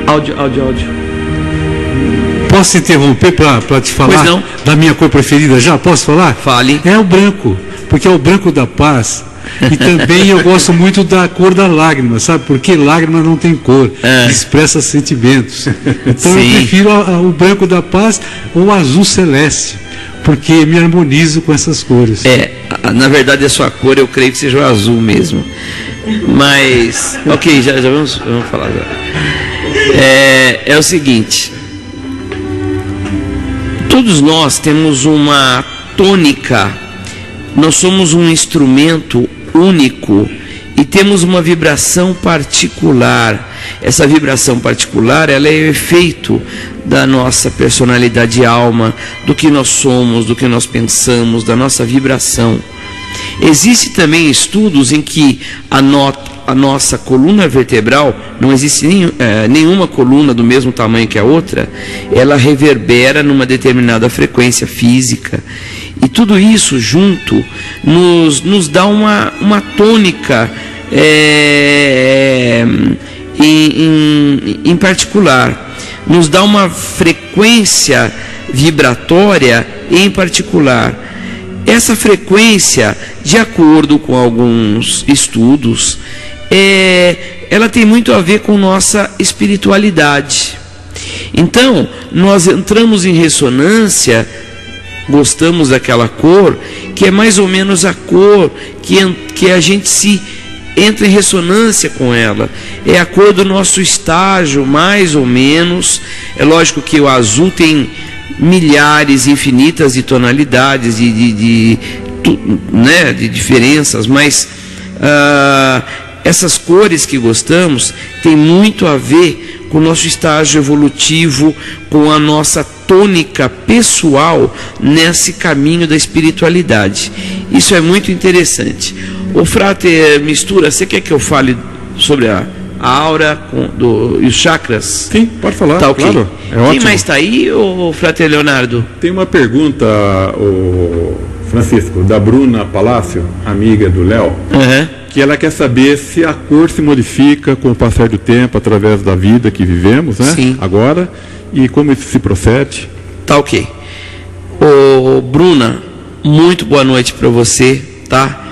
áudio, áudio, áudio. Posso interromper para te falar da minha cor preferida já? Posso falar? Fale. É o branco, porque é o branco da paz. E também eu gosto muito da cor da lágrima, sabe? Porque lágrima não tem cor, é. expressa sentimentos. Então Sim. eu prefiro o branco da paz ou o azul celeste, porque me harmonizo com essas cores. É, na verdade a sua cor eu creio que seja o azul mesmo. Mas, ok, já, já vamos, vamos falar agora. É, é o seguinte. Todos nós temos uma tônica. Nós somos um instrumento único e temos uma vibração particular. Essa vibração particular, ela é o efeito da nossa personalidade alma, do que nós somos, do que nós pensamos, da nossa vibração. Existem também estudos em que a, a nossa coluna vertebral, não existe nenhum, é, nenhuma coluna do mesmo tamanho que a outra, ela reverbera numa determinada frequência física. E tudo isso junto nos, nos dá uma, uma tônica é, em, em, em particular, nos dá uma frequência vibratória em particular. Essa frequência, de acordo com alguns estudos, é, ela tem muito a ver com nossa espiritualidade. Então, nós entramos em ressonância gostamos daquela cor, que é mais ou menos a cor que, que a gente se entra em ressonância com ela. É a cor do nosso estágio, mais ou menos. É lógico que o azul tem milhares infinitas de tonalidades, de, de, de, né, de diferenças, mas uh, essas cores que gostamos têm muito a ver com o nosso estágio evolutivo, com a nossa tônica pessoal nesse caminho da espiritualidade. Isso é muito interessante. O Frate Mistura, você quer que eu fale sobre a, a aura com, do, e os chakras? Sim, pode falar. Tá ok. Claro, é Quem ótimo. mais está aí, o Frate Leonardo? Tem uma pergunta, o Francisco, da Bruna Palácio, amiga do Léo. Uhum que ela quer saber se a cor se modifica com o passar do tempo através da vida que vivemos, né? Sim. Agora e como isso se procede. Tá ok. Ô, Bruna, muito boa noite para você, tá?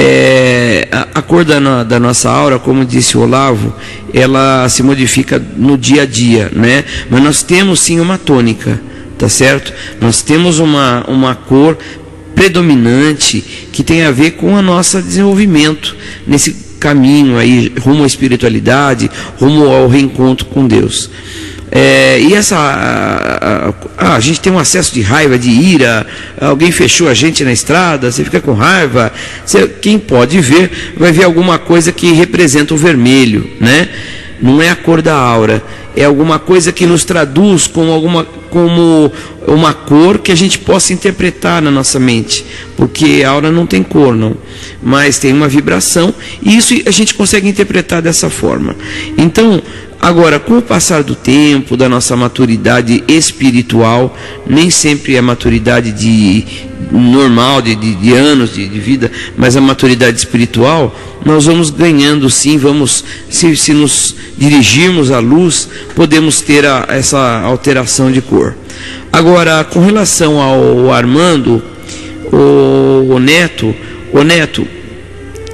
É, a, a, cor da, da, nossa aura, como disse o Olavo, ela se modifica no dia a dia, né? Mas nós temos sim uma tônica, tá certo? Nós temos uma, uma cor predominante que tem a ver com o nosso desenvolvimento nesse caminho aí rumo à espiritualidade, rumo ao reencontro com Deus. É, e essa. A, a, a, gente tem um acesso de raiva, de ira, alguém fechou a gente na estrada, você fica com raiva. Você, quem pode ver, vai ver alguma coisa que representa o vermelho, né? Não é a cor da aura, é alguma coisa que nos traduz como, alguma, como uma cor que a gente possa interpretar na nossa mente, porque a aura não tem cor, não, mas tem uma vibração, e isso a gente consegue interpretar dessa forma. Então, Agora, com o passar do tempo, da nossa maturidade espiritual, nem sempre é maturidade de normal, de, de, de anos de, de, vida, mas a maturidade espiritual, nós vamos ganhando sim, vamos, se, se nos dirigirmos à luz, podemos ter a, essa alteração de cor. Agora, com relação ao Armando, o, o Neto, o Neto,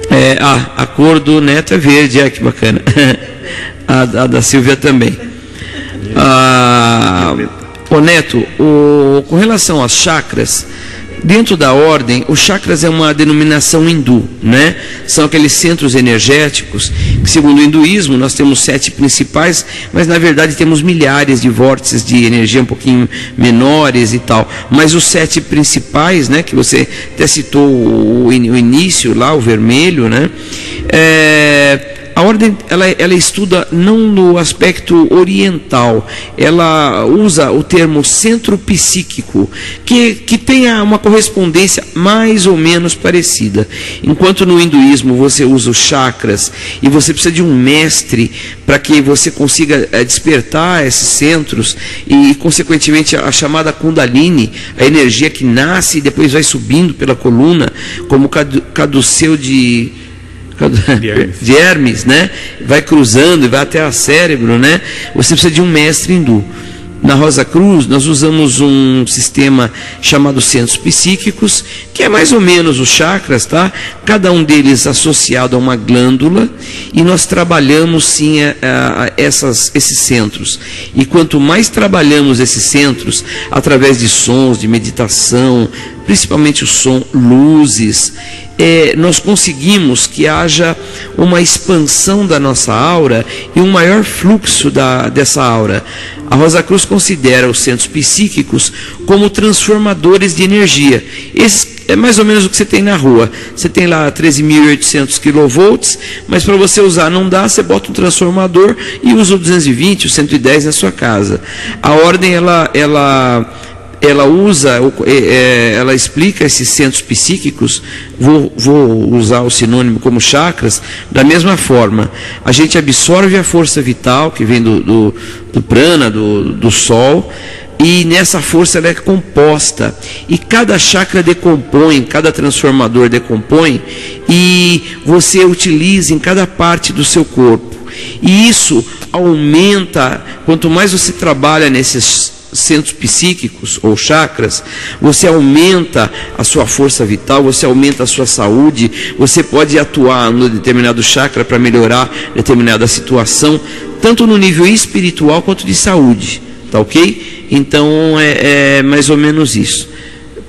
é, ah, a cor do Neto é verde, é que bacana. <laughs> a, a da Silvia também. Ah, o Neto, o, com relação às chakras, dentro da ordem, os chakras é uma denominação hindu, né? São aqueles centros energéticos que, segundo o hinduísmo, nós temos sete principais, mas na verdade temos milhares de vórtices de energia um pouquinho menores e tal. Mas os sete principais, né? Que você até citou o, o início lá, o vermelho, né? É, a ordem ela, ela estuda não no aspecto oriental, ela usa o termo centro psíquico, que, que tenha uma correspondência mais ou menos parecida. Enquanto no hinduísmo você usa os chakras e você precisa de um mestre para que você consiga é, despertar esses centros e, consequentemente, a chamada Kundalini, a energia que nasce e depois vai subindo pela coluna, como caduceu de de Hermes. de <laughs> Hermes, né? Vai cruzando e vai até o cérebro, né? Você precisa de um mestre hindu. Na Rosa Cruz, nós usamos um sistema chamado centros psíquicos, que é mais ou menos os chakras, tá? Cada um deles associado a uma glândula, e nós trabalhamos sim a, a, a essas, esses centros. E quanto mais trabalhamos esses centros, através de sons, de meditação, principalmente o som, luzes, é, nós conseguimos que haja uma expansão da nossa aura e um maior fluxo da, dessa aura. A Rosa Cruz considera os centros psíquicos como transformadores de energia. Esses é mais ou menos o que você tem na rua. Você tem lá 13.800 kV, mas para você usar não dá, você bota um transformador e usa o 220, o 110 na sua casa. A ordem ela, ela ela usa, é, é, ela explica esses centros psíquicos, vou, vou, usar o sinônimo como chakras, da mesma forma. A gente absorve a força vital que vem do, do, do prana, do, do sol, e nessa força ela é composta. E cada chakra decompõe, cada transformador decompõe, e você utiliza em cada parte do seu corpo. E isso aumenta, quanto mais você trabalha nesses centros psíquicos ou chakras, você aumenta a sua força vital, você aumenta a sua saúde, você pode atuar no determinado chakra para melhorar determinada situação, tanto no nível espiritual quanto de saúde, tá ok? Então é, é mais ou menos isso.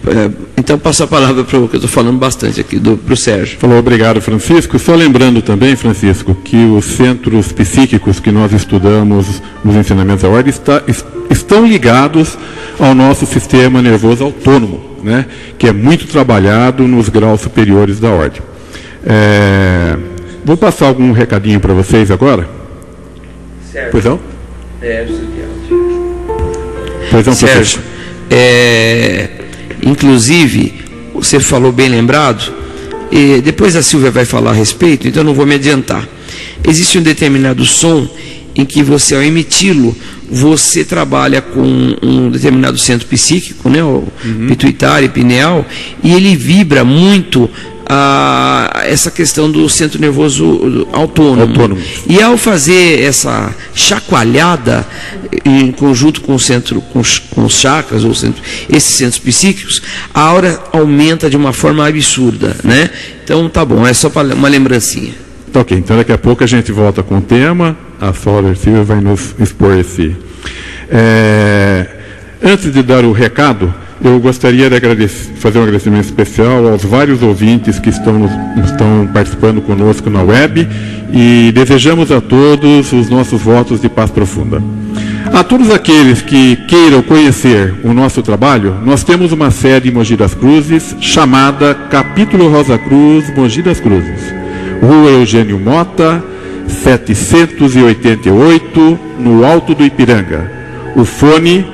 É, então passo a palavra para o que eu estou falando bastante aqui, para o Sérgio. Falou, obrigado, Francisco. Só lembrando também, Francisco, que os centros psíquicos que nós estudamos nos ensinamentos da ordem está, estão ligados ao nosso sistema nervoso autônomo, né, que é muito trabalhado nos graus superiores da ordem. É, vou passar algum recadinho para vocês agora. Sérgio. Pois não? É, pois não, Sérgio, é, inclusive, você falou bem lembrado, e depois a Silvia vai falar a respeito, então eu não vou me adiantar. Existe um determinado som em que você, ao emiti-lo, você trabalha com um determinado centro psíquico, né, o uhum. pituitário e pineal, e ele vibra muito a essa questão do centro nervoso autônomo. autônomo. E ao fazer essa chacoalhada em conjunto com o centro, com os, com os chakras ou centro, esses centros psíquicos, a aura aumenta de uma forma absurda, né? Então tá bom, é só uma lembrancinha. Tá ok, então daqui a pouco a gente volta com o tema a Solar Silva vai nos expor esse. É, antes de dar o recado, eu gostaria de fazer um agradecimento especial aos vários ouvintes que estão, estão participando conosco na web e desejamos a todos os nossos votos de paz profunda. A todos aqueles que queiram conhecer o nosso trabalho, nós temos uma sede em Mogi das Cruzes chamada Capítulo Rosa Cruz Mogi das Cruzes. Rua Eugênio Mota, 788, no Alto do Ipiranga. O fone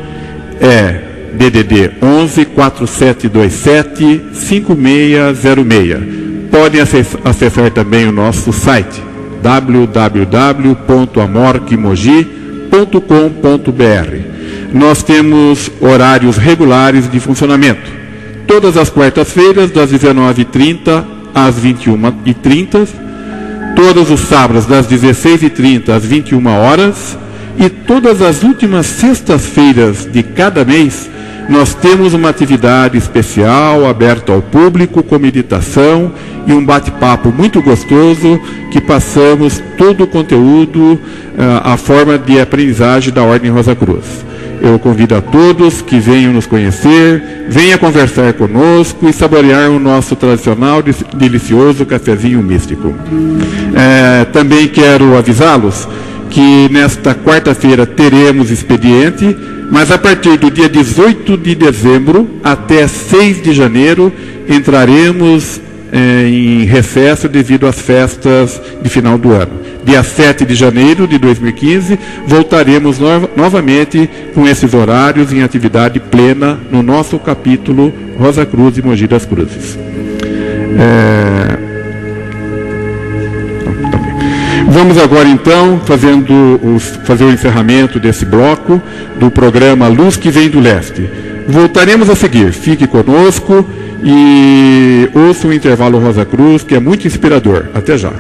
é DDD 11 4727 5606. Podem acessar também o nosso site www.amorquimogi.com.br. Nós temos horários regulares de funcionamento. Todas as quartas-feiras, das 19h30 às 21h30 todos os sábados das 16h30 às 21 horas e todas as últimas sextas-feiras de cada mês nós temos uma atividade especial aberta ao público com meditação e um bate-papo muito gostoso que passamos todo o conteúdo, ah, a forma de aprendizagem da Ordem Rosa Cruz. Eu convido a todos que venham nos conhecer, venha conversar conosco e saborear o nosso tradicional delicioso cafezinho místico. É, também quero avisá-los que nesta quarta-feira teremos expediente, mas a partir do dia 18 de dezembro até 6 de janeiro entraremos é, em recesso devido às festas de final do ano. Dia 7 de janeiro de 2015, voltaremos no novamente com esses horários em atividade plena no nosso capítulo Rosa Cruz e Mogi das Cruzes. É... Vamos agora então fazendo os, fazer o encerramento desse bloco do programa Luz que Vem do Leste. Voltaremos a seguir. Fique conosco e ouça o intervalo Rosa Cruz, que é muito inspirador. Até já.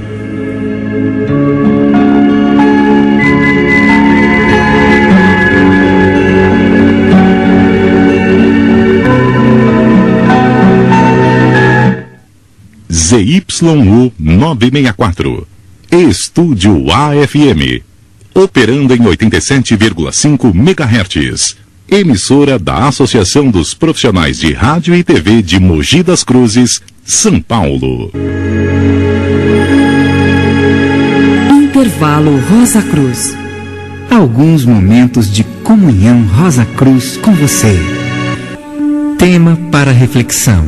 ZYU 964. Estúdio AFM. Operando em 87,5 MHz emissora da Associação dos Profissionais de Rádio e TV de Mogi das Cruzes, São Paulo. Intervalo Rosa Cruz. Alguns momentos de comunhão Rosa Cruz com você. Tema para reflexão.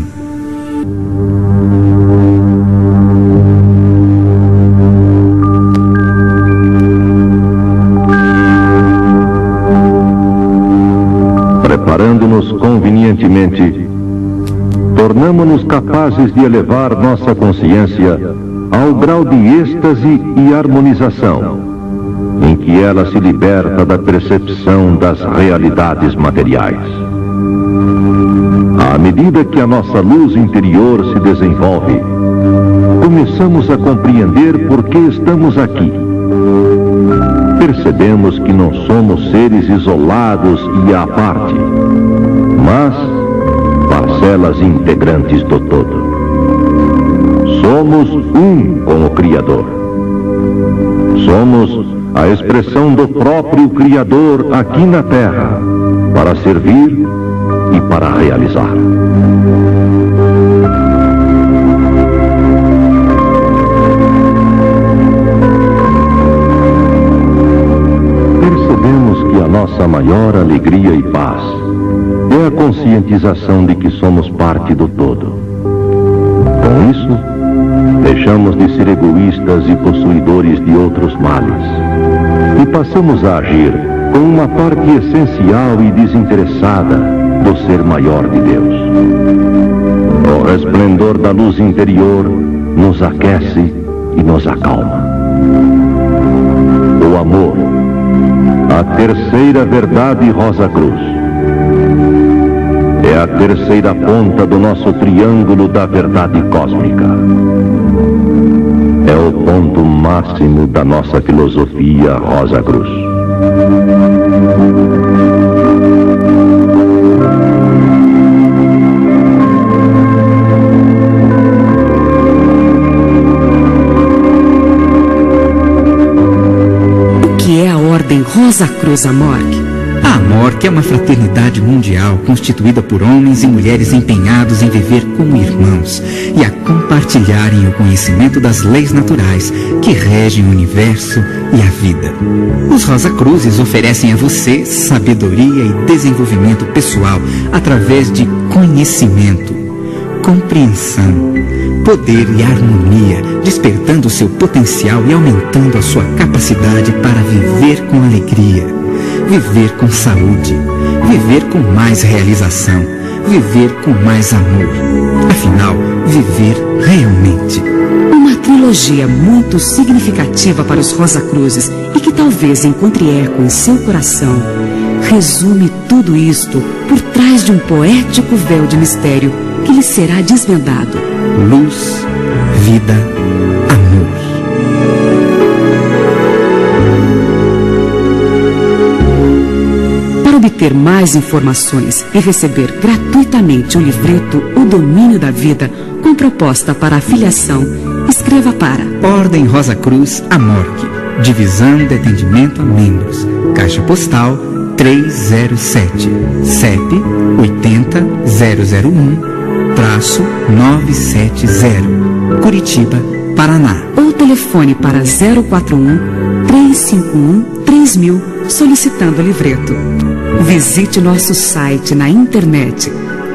Preparando-nos convenientemente, tornamo-nos capazes de elevar nossa consciência ao grau de êxtase e harmonização, em que ela se liberta da percepção das realidades materiais. À medida que a nossa luz interior se desenvolve, começamos a compreender por que estamos aqui. Percebemos que não somos seres isolados e à parte, mas parcelas integrantes do todo. Somos um com o Criador. Somos a expressão do próprio Criador aqui na Terra, para servir e para realizar. Nossa maior alegria e paz é a conscientização de que somos parte do todo. Com isso, deixamos de ser egoístas e possuidores de outros males e passamos a agir com uma parte essencial e desinteressada do ser maior de Deus. O resplendor da luz interior nos aquece e nos acalma. O amor, a terceira verdade Rosa Cruz, é a terceira ponta do nosso triângulo da verdade cósmica. É o ponto máximo da nossa filosofia Rosa Cruz. Ordem Rosa Cruz Amorque? A Amorque é uma fraternidade mundial constituída por homens e mulheres empenhados em viver como irmãos e a compartilharem o conhecimento das leis naturais que regem o universo e a vida. Os Rosa Cruzes oferecem a você sabedoria e desenvolvimento pessoal através de conhecimento, compreensão, poder e harmonia, despertando seu potencial e aumentando a sua capacidade para viver com alegria, viver com saúde, viver com mais realização, viver com mais amor. Afinal, viver realmente. Uma trilogia muito significativa para os Rosa Cruzes e que talvez encontre eco em seu coração, resume tudo isto por trás de um poético véu de mistério que lhe será desvendado. Luz, vida, amor. Para obter mais informações e receber gratuitamente o livreto O Domínio da Vida, com proposta para afiliação, escreva para Ordem Rosa Cruz Amorque, Divisão de Atendimento a Membros, Caixa Postal 307, CEP 80001, traço 970, Curitiba, Paraná. ou telefone para 041 351 3000 solicitando o livreto. Visite nosso site na internet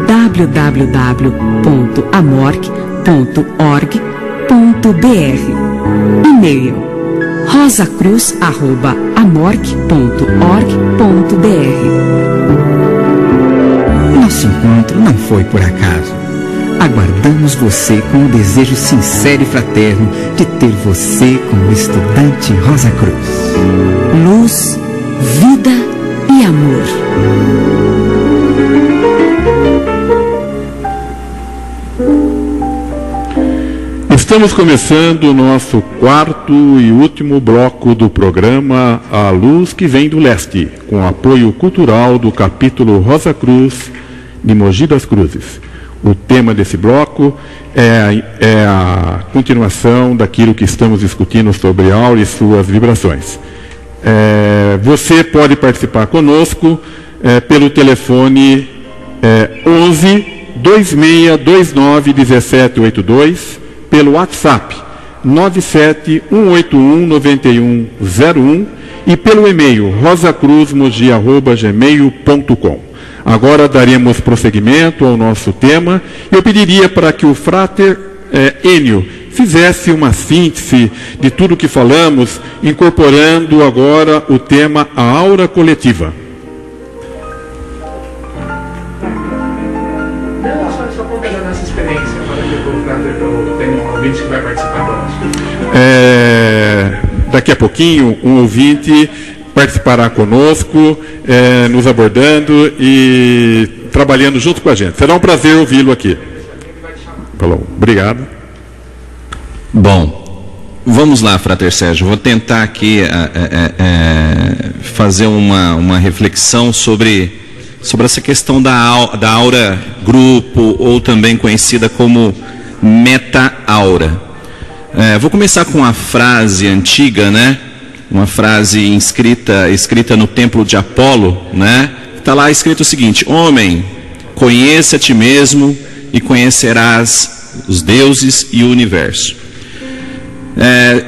www.amorc.org.br E-mail rosacruz.amorc.org.br Nosso encontro não foi por acaso. Aguardamos você com o desejo sincero e fraterno de ter você como estudante Rosa Cruz. Luz, vida e amor. Estamos começando o nosso quarto e último bloco do programa A Luz que Vem do Leste, com apoio cultural do capítulo Rosa Cruz de Mogi das Cruzes. O tema desse bloco é, a- é a continuação daquilo que estamos discutindo sobre aura e suas vibrações. É, você pode participar conosco é, pelo telefone é, 11 2629 1782, pelo WhatsApp 97 181 9101 e pelo e-mail rosacruzmogi.gmail.com. Agora daremos prosseguimento ao nosso tema. Eu pediria para que o frater é, Enio fizesse uma síntese de tudo que falamos, incorporando agora o tema a aura coletiva. É, daqui a pouquinho, um ouvinte participará conosco, é, nos abordando e trabalhando junto com a gente. Será um prazer ouvi-lo aqui. Falou. Obrigado. Bom, vamos lá, Frater Sérgio. Vou tentar aqui é, é, fazer uma, uma reflexão sobre, sobre essa questão da, da aura grupo, ou também conhecida como meta-aura. Vou começar com uma frase antiga, né? Uma frase inscrita, escrita no templo de Apolo, né? Está lá escrito o seguinte: Homem, conheça a ti mesmo e conhecerás os deuses e o universo. É,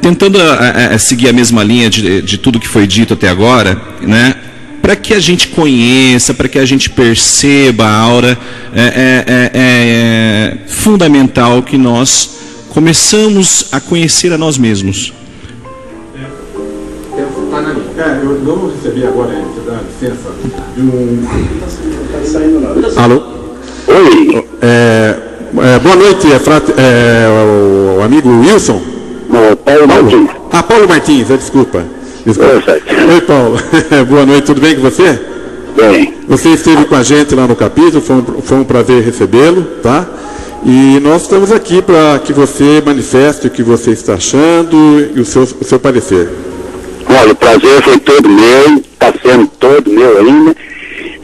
tentando a, a, seguir a mesma linha de, de tudo que foi dito até agora, né? Para que a gente conheça, para que a gente perceba a aura, é, é, é, é fundamental que nós começamos a conhecer a nós mesmos. É, eu não recebi agora, você dá licença, de um... Alô? Oi. É, é, boa noite, é, frate, é, o, o, amigo Wilson? Não, Paulo, Paulo Martins. Ah, Paulo Martins, é, desculpa. desculpa. Oi, Paulo. <laughs> boa noite, tudo bem com você? Bem. Você esteve com a gente lá no capítulo, foi um, foi um prazer recebê-lo, tá? E nós estamos aqui para que você manifeste o que você está achando e o seu, o seu parecer. Olha, o prazer foi todo meu, está sendo todo meu ainda.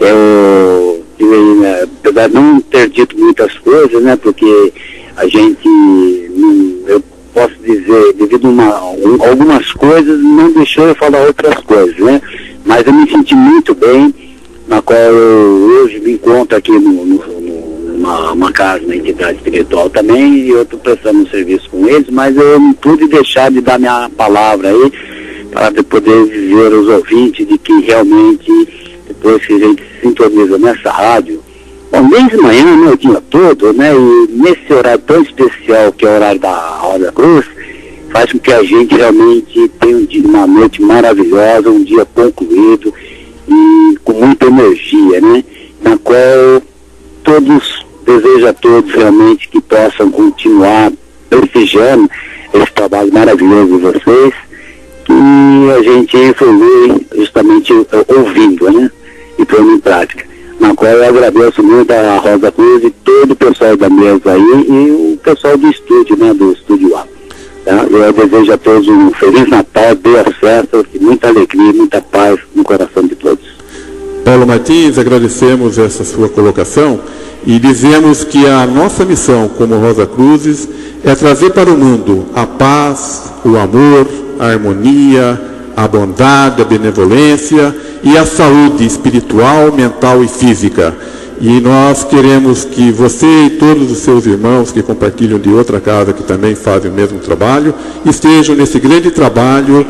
Eu, eu, apesar de não ter dito muitas coisas, né, porque a gente, eu posso dizer, devido a uma, um, algumas coisas, não deixou eu falar outras coisas, né? Mas eu me senti muito bem, na qual eu hoje me encontro aqui no, no uma, uma casa, uma entidade espiritual também, e eu estou prestando um serviço com eles, mas eu não pude deixar de dar minha palavra aí, para poder dizer aos ouvintes de que realmente, depois que a gente sintoniza nessa rádio, bom, desde manhã, né, o dia todo, né, e nesse horário tão especial que é o horário da Roda Cruz, faz com que a gente realmente tenha um dia, uma noite maravilhosa, um dia concluído e com muita energia, né, na qual todos Desejo a todos realmente que possam continuar prestigiando esse trabalho maravilhoso de vocês, que a gente evolui justamente ouvindo, né? E pondo em prática. Na qual eu agradeço muito a Rosa Cruz e todo o pessoal da mesa aí e o pessoal do estúdio, né? Do estúdio A. Tá? Eu desejo a todos um Feliz Natal, boas festas, muita alegria, muita paz no coração de todos. Paulo Martins, agradecemos essa sua colocação e dizemos que a nossa missão como Rosa Cruzes é trazer para o mundo a paz, o amor, a harmonia, a bondade, a benevolência e a saúde espiritual, mental e física. E nós queremos que você e todos os seus irmãos que compartilham de outra casa que também fazem o mesmo trabalho, estejam nesse grande trabalho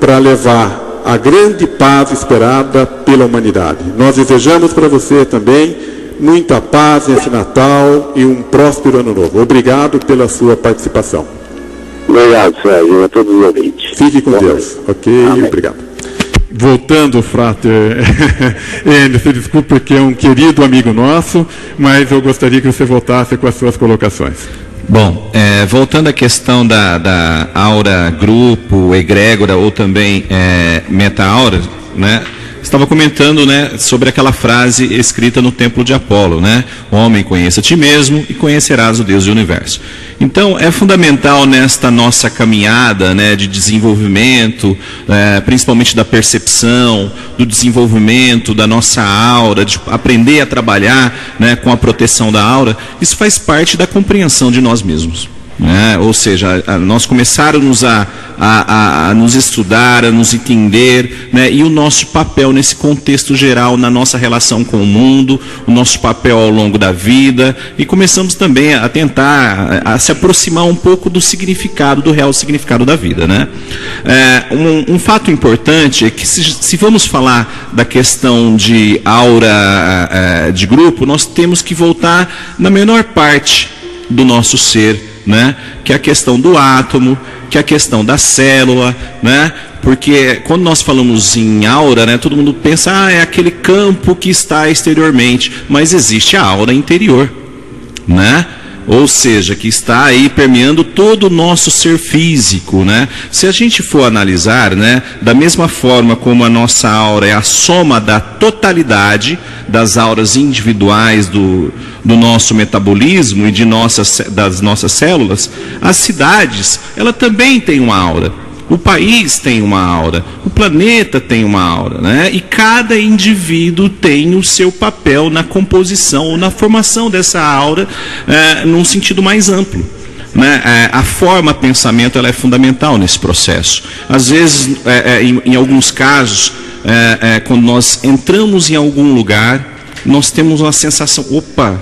para levar a grande paz esperada pela humanidade. Nós desejamos para você também muita paz nesse Natal e um próspero ano novo. Obrigado pela sua participação. Obrigado, Sérgio, a todos os ouvintes. Fique com Bom, Deus, ok? Amém. Obrigado. Voltando, Frater, <laughs> você desculpe porque é um querido amigo nosso, mas eu gostaria que você voltasse com as suas colocações. Bom, é, voltando à questão da, da aura grupo, egrégora ou também é, meta-aura, né? Estava comentando né, sobre aquela frase escrita no templo de Apolo, né? Homem, conheça a ti mesmo e conhecerás o Deus do universo. Então, é fundamental nesta nossa caminhada né, de desenvolvimento, é, principalmente da percepção, do desenvolvimento da nossa aura, de aprender a trabalhar né, com a proteção da aura, isso faz parte da compreensão de nós mesmos. Né? Ou seja, a, nós começarmos a, a, a, nos estudar, a nos entender, né? e o nosso papel nesse contexto geral, na nossa relação com o mundo, o nosso papel ao longo da vida, e começamos também a tentar a, a se aproximar um pouco do significado, do real significado da vida. Né? É, um, um, fato importante é que se, se, vamos falar da questão de aura é, de grupo, nós temos que voltar na menor parte do nosso ser né? que é a questão do átomo, que é a questão da célula, né? porque quando nós falamos em aura, né, todo mundo pensa, ah, é aquele campo que está exteriormente, mas existe a aura interior, né? Ou seja, que está aí permeando todo o nosso ser físico, né? Se a gente for analisar, né, da mesma forma como a nossa aura é a soma da totalidade das auras individuais do, do nosso metabolismo e de nossas, das nossas células, as cidades, ela também tem uma aura. O país tem uma aura, o planeta tem uma aura, né? E cada indivíduo tem o seu papel na composição ou na formação dessa aura, é, num sentido mais amplo. Né? É, a forma pensamento ela é fundamental nesse processo. Às vezes, é, é, em, em, alguns casos, é, é, quando nós entramos em algum lugar, nós temos uma sensação, opa,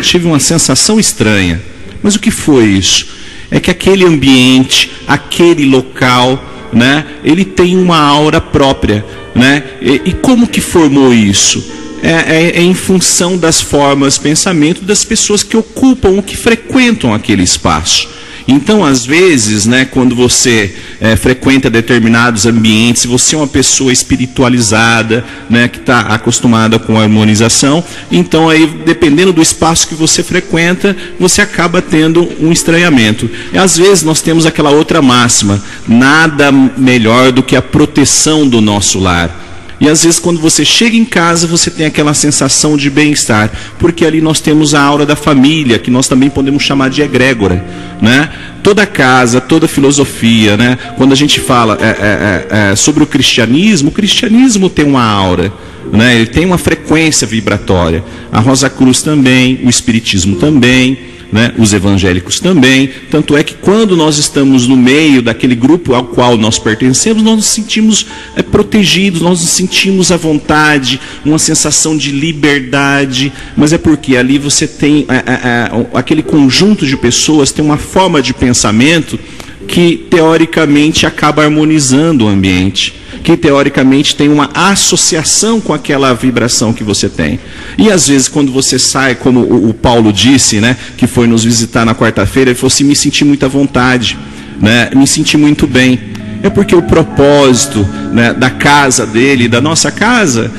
tive uma sensação estranha. Mas o que foi isso? É que aquele ambiente, aquele local, né, ele tem uma aura própria, né? E, e como que formou isso? É, é, é, em função das formas, pensamento das pessoas que ocupam que frequentam aquele espaço. Então, às vezes, né, quando você é, frequenta determinados ambientes, você é uma pessoa espiritualizada, né, que está acostumada com a harmonização, então aí, dependendo do espaço que você frequenta, você acaba tendo um estranhamento. E às vezes nós temos aquela outra máxima: nada melhor do que a proteção do nosso lar. E às vezes, quando você chega em casa, você tem aquela sensação de bem-estar, porque ali nós temos a aura da família, que nós também podemos chamar de egrégora. Né? Toda casa, toda filosofia, né? quando a gente fala é, é, é, é sobre o cristianismo, o cristianismo tem uma aura. Né? Ele tem uma frequência vibratória. A Rosa Cruz também, o Espiritismo também né? os evangélicos também. Tanto é que quando nós estamos no meio daquele grupo ao qual nós pertencemos, nós nos sentimos é, protegidos, nós nos sentimos à vontade, uma sensação de liberdade. Mas é porque ali você tem é, é, é aquele conjunto de pessoas, tem uma forma de pensamento que teoricamente acaba harmonizando o ambiente que teoricamente tem uma associação com aquela vibração que você tem. E às vezes, quando você sai, como o, Paulo disse, né, que foi nos visitar na quarta-feira, ele falou assim: me senti muita vontade, né, me senti muito bem. É porque o propósito né, da casa dele, da nossa casa,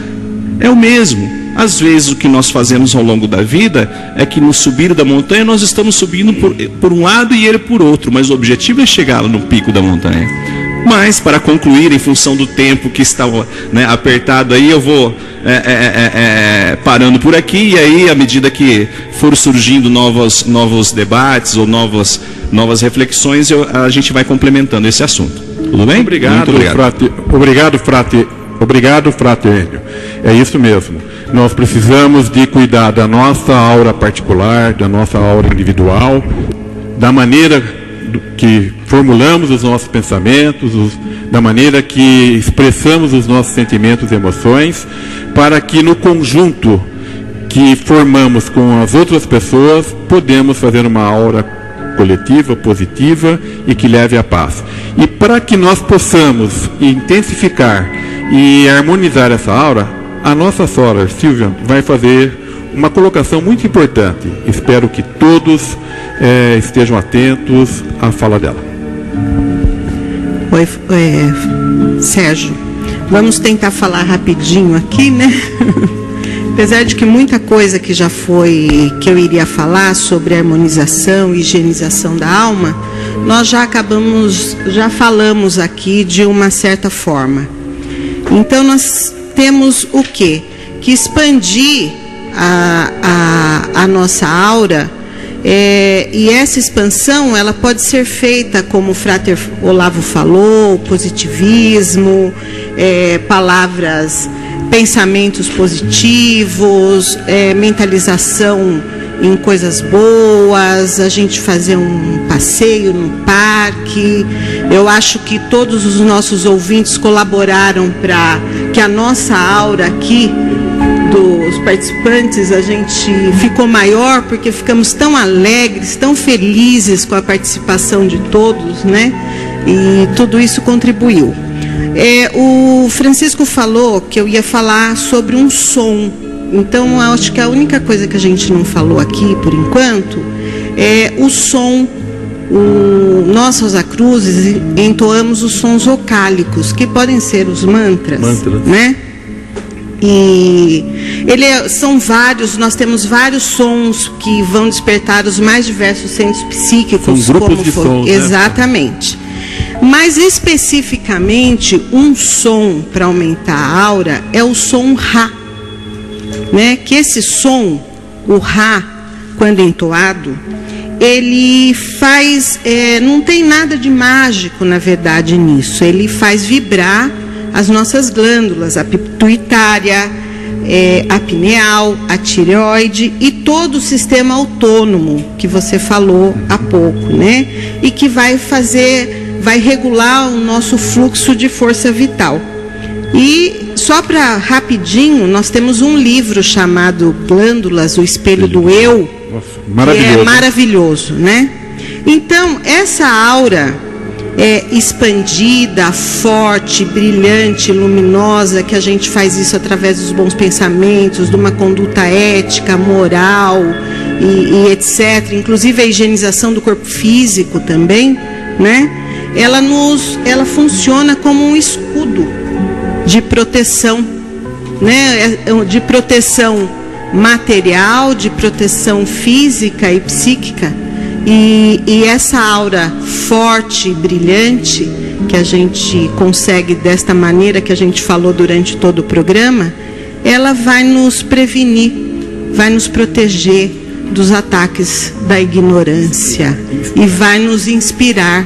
é o mesmo. Às vezes o que nós fazemos ao longo da vida é que no subir da montanha nós estamos subindo por, por um lado e ele por outro, mas o objetivo é chegar no pico da montanha. Mas, para concluir, em função do tempo que está né, apertado aí, eu vou é, é, é, é, parando por aqui. E aí, à medida que for surgindo novos, novos debates ou novas, novas reflexões, eu, a gente vai complementando esse assunto. Tudo bem? Obrigado, Muito obrigado. Frate, obrigado, frate. Obrigado, frate Enio. É isso mesmo. Nós precisamos de cuidar da nossa aura particular, da nossa aura individual, da maneira que formulamos os nossos pensamentos, os, da maneira que expressamos os nossos sentimentos e emoções, para que no conjunto que formamos com as outras pessoas, podemos fazer uma aura coletiva, positiva e que leve à paz. E para que nós possamos intensificar e harmonizar essa aura, a nossa Sora Silvia vai fazer uma colocação muito importante. Espero que todos é, estejam atentos à fala dela. Oi, é, Sérgio. Vamos tentar falar rapidinho aqui, né? <laughs> Apesar de que muita coisa que já foi que eu iria falar sobre harmonização e higienização da alma, nós já acabamos, já falamos aqui de uma certa forma. Então nós temos o quê? Que expandir a, a, a nossa aura. É, e essa expansão ela pode ser feita, como o Frater Olavo falou, positivismo, é, palavras, pensamentos positivos, é, mentalização em coisas boas, a gente fazer um passeio no parque. Eu acho que todos os nossos ouvintes colaboraram para que a nossa aura aqui dos participantes a gente ficou maior porque ficamos tão alegres, tão felizes com a participação de todos, né? E tudo isso contribuiu. É, o Francisco falou que eu ia falar sobre um som. Então, acho que a única coisa que a gente não falou aqui, por enquanto, é o som. O, nós, Rosa Cruzes, entoamos os sons vocálicos, que podem ser os mantras, Mantras. né? E ele é- são vários, nós temos vários sons que vão despertar os mais diversos centros psíquicos. São grupos como de for- sons, né? Exatamente. Mas especificamente, um som para aumentar a aura é o som Rá. Né? Que esse som, o Rá, quando entoado, ele faz. é, não tem nada de mágico, na verdade, nisso. Ele faz vibrar as nossas glândulas, a pituitária, é, a pineal, a tireoide e todo o sistema autônomo que você falou há pouco, né? E que vai fazer, vai regular o nosso fluxo de força vital. E só para rapidinho, nós temos um livro chamado Glândulas, o Espelho do Eu, maravilhoso. que é maravilhoso, né? Então, essa aura é expandida, forte, brilhante, luminosa, que a gente faz isso através dos bons pensamentos, de uma conduta ética, moral e, e etc. Inclusive a higienização do corpo físico também, né? Ela nos, ela funciona como um escudo de proteção, né? É- De proteção material, de proteção física e psíquica. E, e essa aura forte e brilhante que a gente consegue desta maneira que a gente falou durante todo o programa, ela vai nos prevenir, vai nos proteger dos ataques da ignorância e vai nos inspirar,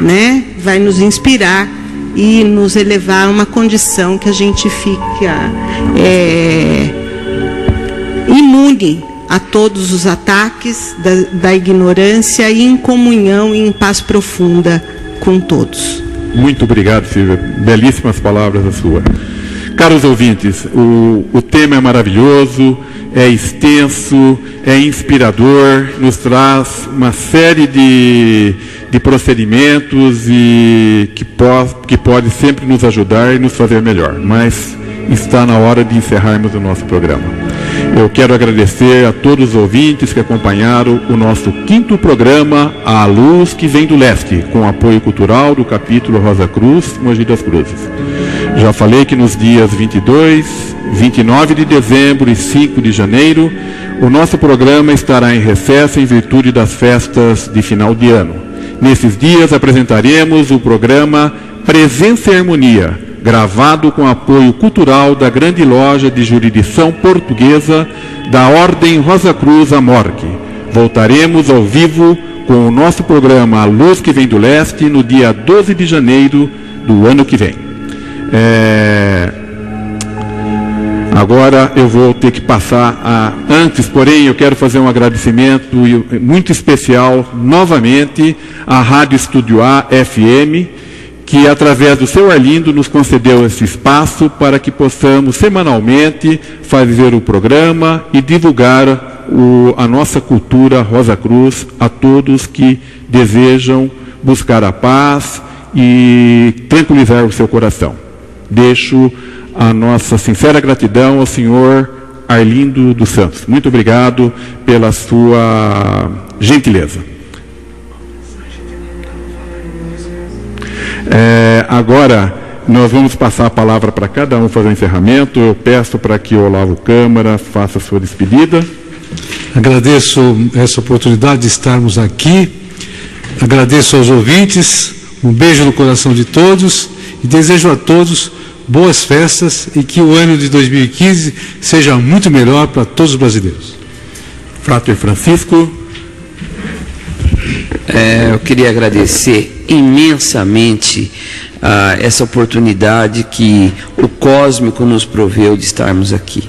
né? Vai nos inspirar e nos elevar a uma condição que a gente fica é, imune a todos os ataques da, da ignorância e em comunhão e em paz profunda com todos. Muito obrigado, Silvia. Belíssimas palavras a sua. Caros ouvintes, o, o tema é maravilhoso, é extenso, é inspirador, nos traz uma série de, de procedimentos e que, po, que pode sempre nos ajudar e nos fazer melhor. Mas está na hora de encerrarmos o nosso programa. Eu quero agradecer a todos os ouvintes que acompanharam o nosso quinto programa A Luz que Vem do Leste, com apoio cultural do capítulo Rosa Cruz, Mogi das Cruzes. Já falei que nos dias 22, 29 de dezembro e 5 de janeiro, o nosso programa estará em recesso em virtude das festas de final de ano. Nesses dias apresentaremos o programa Presença e Harmonia, gravado com apoio cultural da grande loja de jurisdição portuguesa da Ordem Rosa Cruz Amorque. Voltaremos ao vivo com o nosso programa A Luz que Vem do Leste no dia 12 de janeiro do ano que vem. É, Agora eu vou ter que passar a. Antes, porém, eu quero fazer um agradecimento muito especial novamente à Rádio Estúdio A FM, que através do seu Arlindo nos concedeu esse espaço para que possamos semanalmente fazer o programa e divulgar o- a nossa cultura Rosa Cruz a todos que desejam buscar a paz e tranquilizar o seu coração. Deixo a nossa sincera gratidão ao senhor Arlindo dos Santos. Muito obrigado pela sua gentileza. É, agora, nós vamos passar a palavra para cada um fazer o encerramento. Eu peço para que o Olavo Câmara faça a sua despedida. Agradeço essa oportunidade de estarmos aqui. Agradeço aos ouvintes. Um beijo no coração de todos e desejo a todos boas festas e que o ano de 2015 seja muito melhor para todos os brasileiros. Frater Francisco. É, eu queria agradecer imensamente ah, essa oportunidade que o cósmico nos proveu de estarmos aqui.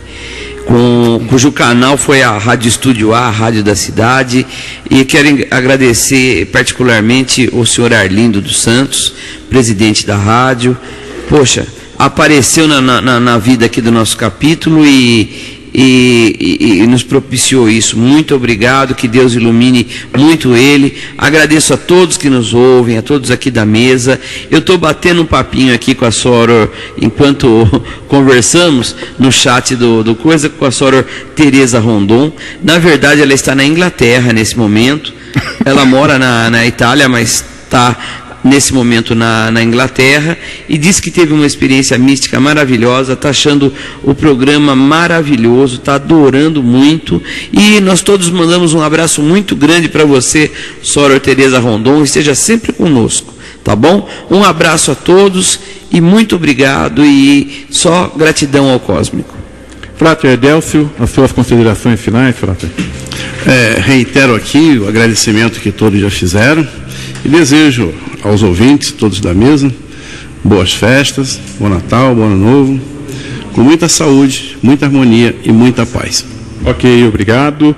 com, cujo canal foi a Rádio Estúdio A, a Rádio da Cidade, e quero agradecer particularmente o senhor Arlindo dos Santos, presidente da rádio. Poxa, apareceu na, na, na vida aqui do nosso capítulo e, e, e, e, nos propiciou isso. Muito obrigado, que Deus ilumine muito ele. Agradeço a todos que nos ouvem, a todos aqui da mesa. Eu estou batendo um papinho aqui com a Soror enquanto <laughs> conversamos no chat do, do Coisa com a Soror Tereza Rondon. Na verdade, ela está na Inglaterra nesse momento. Ela mora na, na Itália, mas está nesse momento na, na Inglaterra e disse que teve uma experiência mística maravilhosa, está achando o programa maravilhoso, está adorando muito e nós todos mandamos um abraço muito grande para você, Sora Tereza Rondon, esteja sempre conosco, tá bom? Um abraço a todos e muito obrigado e só gratidão ao Cósmico. Frater Edélcio, as suas considerações finais, Frater? É, reitero aqui o agradecimento que todos já fizeram e desejo aos ouvintes, todos da mesa, boas festas, bom Natal, bom Ano Novo, com muita saúde, muita harmonia e muita paz. Ok, obrigado.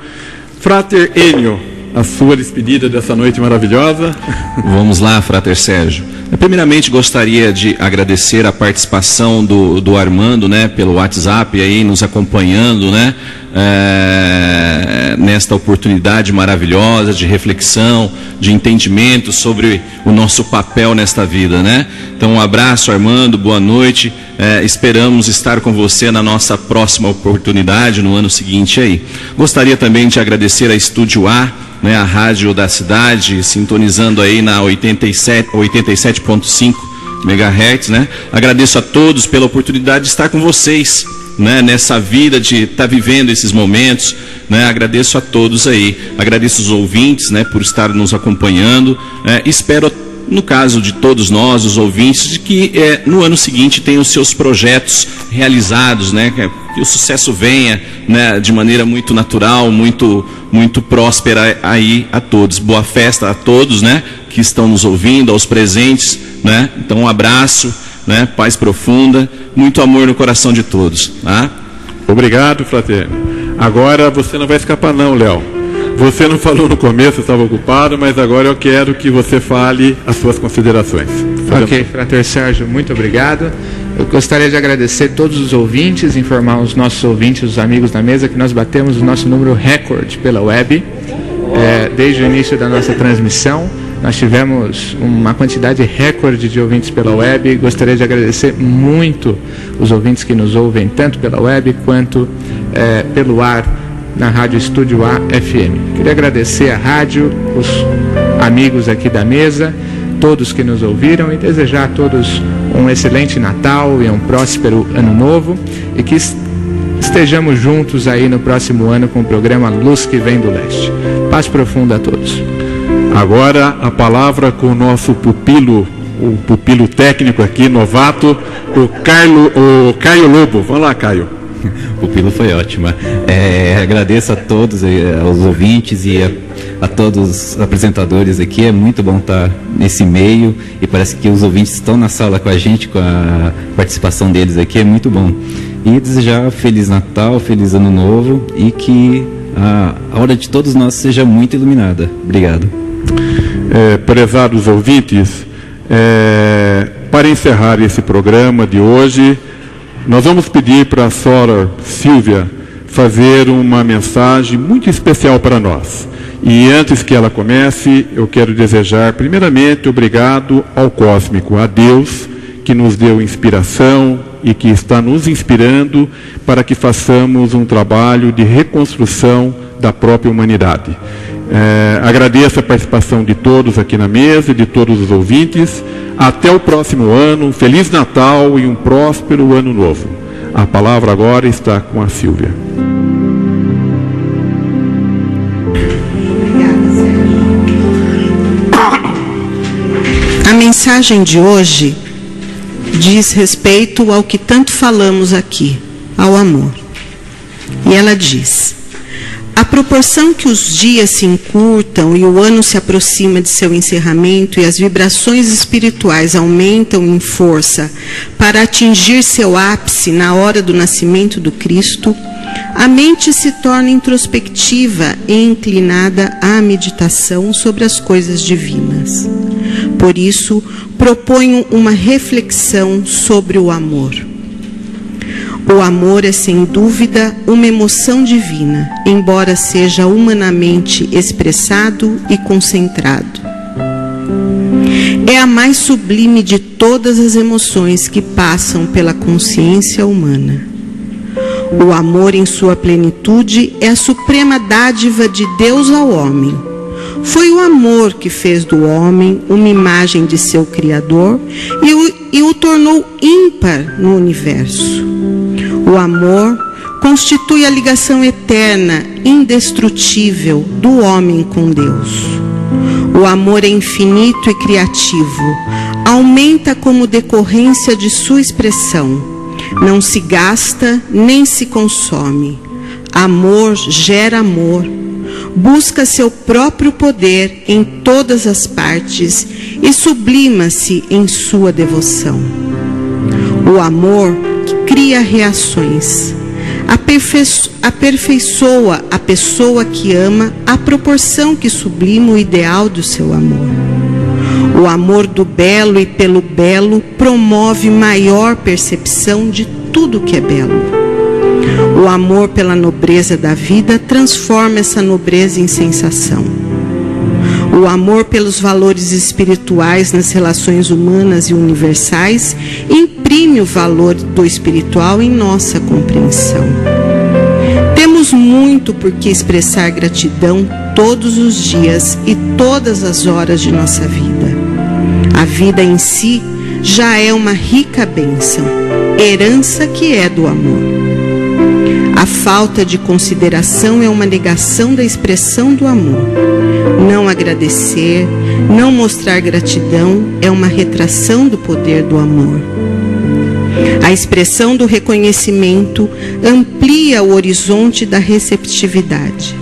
Frater Enio, a sua despedida dessa noite maravilhosa. Vamos lá, Frater Sérgio. Primeiramente, gostaria de agradecer a participação do, do Armando, né, pelo WhatsApp aí, nos acompanhando, né, é, nesta oportunidade maravilhosa de reflexão, de entendimento sobre o nosso papel nesta vida, né? Então, um abraço, Armando, boa noite. É, esperamos estar com você na nossa próxima oportunidade, no ano seguinte aí. Gostaria também de agradecer a Estúdio A, né, a rádio da cidade, sintonizando aí na 87,5 87 MHz, né? Agradeço a todos pela oportunidade de estar com vocês né, nessa vida de estar tá vivendo esses momentos. Né, agradeço a todos aí, agradeço os ouvintes né, por estar nos acompanhando. É, espero, no caso de todos nós, os ouvintes, de que é, no ano seguinte tenham seus projetos realizados, né, que o sucesso venha né, de maneira muito natural, muito, muito próspera aí a todos. Boa festa a todos né, que estão nos ouvindo, aos presentes. Né? Então, um abraço né? paz profunda, muito amor no coração de todos. Tá? Obrigado, fraterno. Agora você não vai escapar não, Léo. Você não falou no começo, estava ocupado, mas agora eu quero que você fale as suas considerações. Ok, Frater Sérgio, muito obrigado. Eu gostaria de agradecer todos os ouvintes, informar os nossos ouvintes, os amigos da mesa, que nós batemos o nosso número recorde pela web, é, desde o início da nossa transmissão. Nós tivemos uma quantidade recorde de ouvintes pela web. Gostaria de agradecer muito os ouvintes que nos ouvem, tanto pela web quanto é, pelo ar na Rádio Estúdio A FM. Queria agradecer a rádio, os amigos aqui da mesa, todos que nos ouviram e desejar a todos um excelente Natal e um próspero Ano Novo e que estejamos juntos aí no próximo ano com o programa Luz que Vem do Leste. Paz profunda a todos. Agora a palavra com o nosso pupilo, o pupilo técnico aqui, novato, o, Carlo, o Caio Lobo. Vamos lá, Caio. <laughs> O pupilo foi ótima. É, agradeço a todos, eh, aos ouvintes e a, a, todos os apresentadores aqui. É muito bom estar nesse meio e parece que os ouvintes estão na sala com a gente, com a participação deles aqui. É muito bom. E desejar Feliz Natal, Feliz Ano Novo e que a, a hora de todos nós seja muito iluminada. Obrigado. É, prezados ouvintes, é, para encerrar esse programa de hoje, nós vamos pedir para a Sora Silvia fazer uma mensagem muito especial para nós. E antes que ela comece, eu quero desejar, primeiramente, obrigado ao Cósmico, a Deus, que nos deu inspiração e que está nos inspirando para que façamos um trabalho de reconstrução da própria humanidade. É, agradeço a participação de todos aqui na mesa, de todos os ouvintes. Até o próximo ano, Feliz Natal e um próspero Ano Novo. A palavra agora está com a Silvia. A mensagem de hoje diz respeito ao que tanto falamos aqui, ao amor. E ela diz: à proporção que os dias se encurtam e o ano se aproxima de seu encerramento e as vibrações espirituais aumentam em força para atingir seu ápice na hora do nascimento do Cristo, a mente se torna introspectiva e inclinada à meditação sobre as coisas divinas. Por isso, proponho uma reflexão sobre o amor. O amor é sem dúvida uma emoção divina, embora seja humanamente expressado e concentrado. É a mais sublime de todas as emoções que passam pela consciência humana. O amor em sua plenitude é a suprema dádiva de Deus ao homem. Foi o amor que fez do homem uma imagem de seu Criador e o, e o tornou ímpar no universo. O amor constitui a ligação eterna, indestrutível do homem com Deus. O amor é infinito e criativo, aumenta como decorrência de sua expressão. Não se gasta nem se consome. Amor gera amor. Busca seu próprio poder em todas as partes e sublima-se em sua devoção. O amor cria reações aperfeiçoa a pessoa que ama à proporção que sublima o ideal do seu amor. O amor do belo e pelo belo promove maior percepção de tudo que é belo. O amor pela nobreza da vida transforma essa nobreza em sensação. O amor pelos valores espirituais nas relações humanas e universais imprime o valor do espiritual em nossa compreensão. Temos muito por que expressar gratidão todos os dias e todas as horas de nossa vida. A vida em si já é uma rica bênção, herança que é do amor. A falta de consideração é uma negação da expressão do amor. Não agradecer, não mostrar gratidão é uma retração do poder do amor. A expressão do reconhecimento amplia o horizonte da receptividade.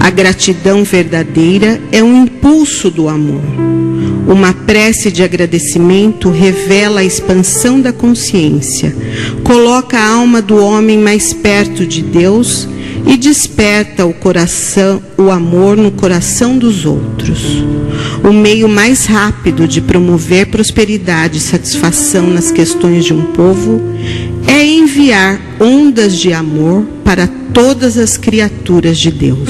A gratidão verdadeira é um impulso do amor. Uma prece de agradecimento revela a expansão da consciência, coloca a alma do homem mais perto de Deus e desperta o coração, o amor no coração dos outros. O meio mais rápido de promover prosperidade e satisfação nas questões de um povo é enviar ondas de amor para todas as criaturas de Deus.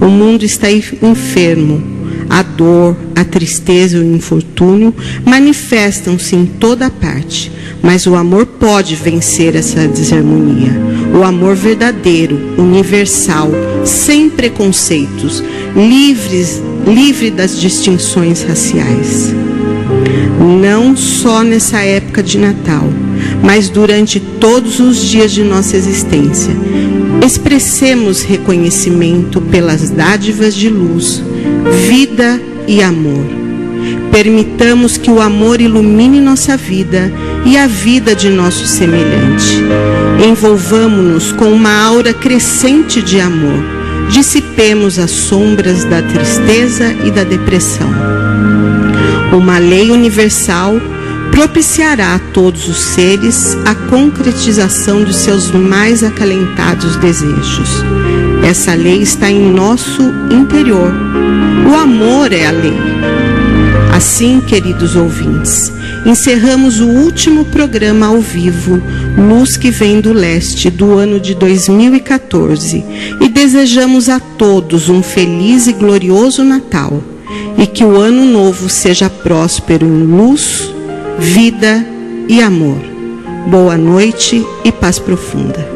O mundo está enfermo, a dor, a tristeza e o infortúnio manifestam-se em toda parte, mas o amor pode vencer essa desarmonia. O amor verdadeiro, universal, sem preconceitos, livres, livre das distinções raciais. Não só nessa época de Natal, mas durante todos os dias de nossa existência, expressemos reconhecimento pelas dádivas de luz, vida e amor. Permitamos que o amor ilumine nossa vida e a vida de nosso semelhante. Envolvamos-nos com uma aura crescente de amor. Dissipemos as sombras da tristeza e da depressão. Uma lei universal propiciará a todos os seres a concretização de seus mais acalentados desejos. Essa lei está em nosso interior. O amor é a lei. Assim, queridos ouvintes, encerramos o último programa ao vivo, Luz que Vem do Leste, do ano de 2014, e desejamos a todos um feliz e glorioso Natal e que o ano novo seja próspero em luz, vida e amor. Boa noite e paz profunda.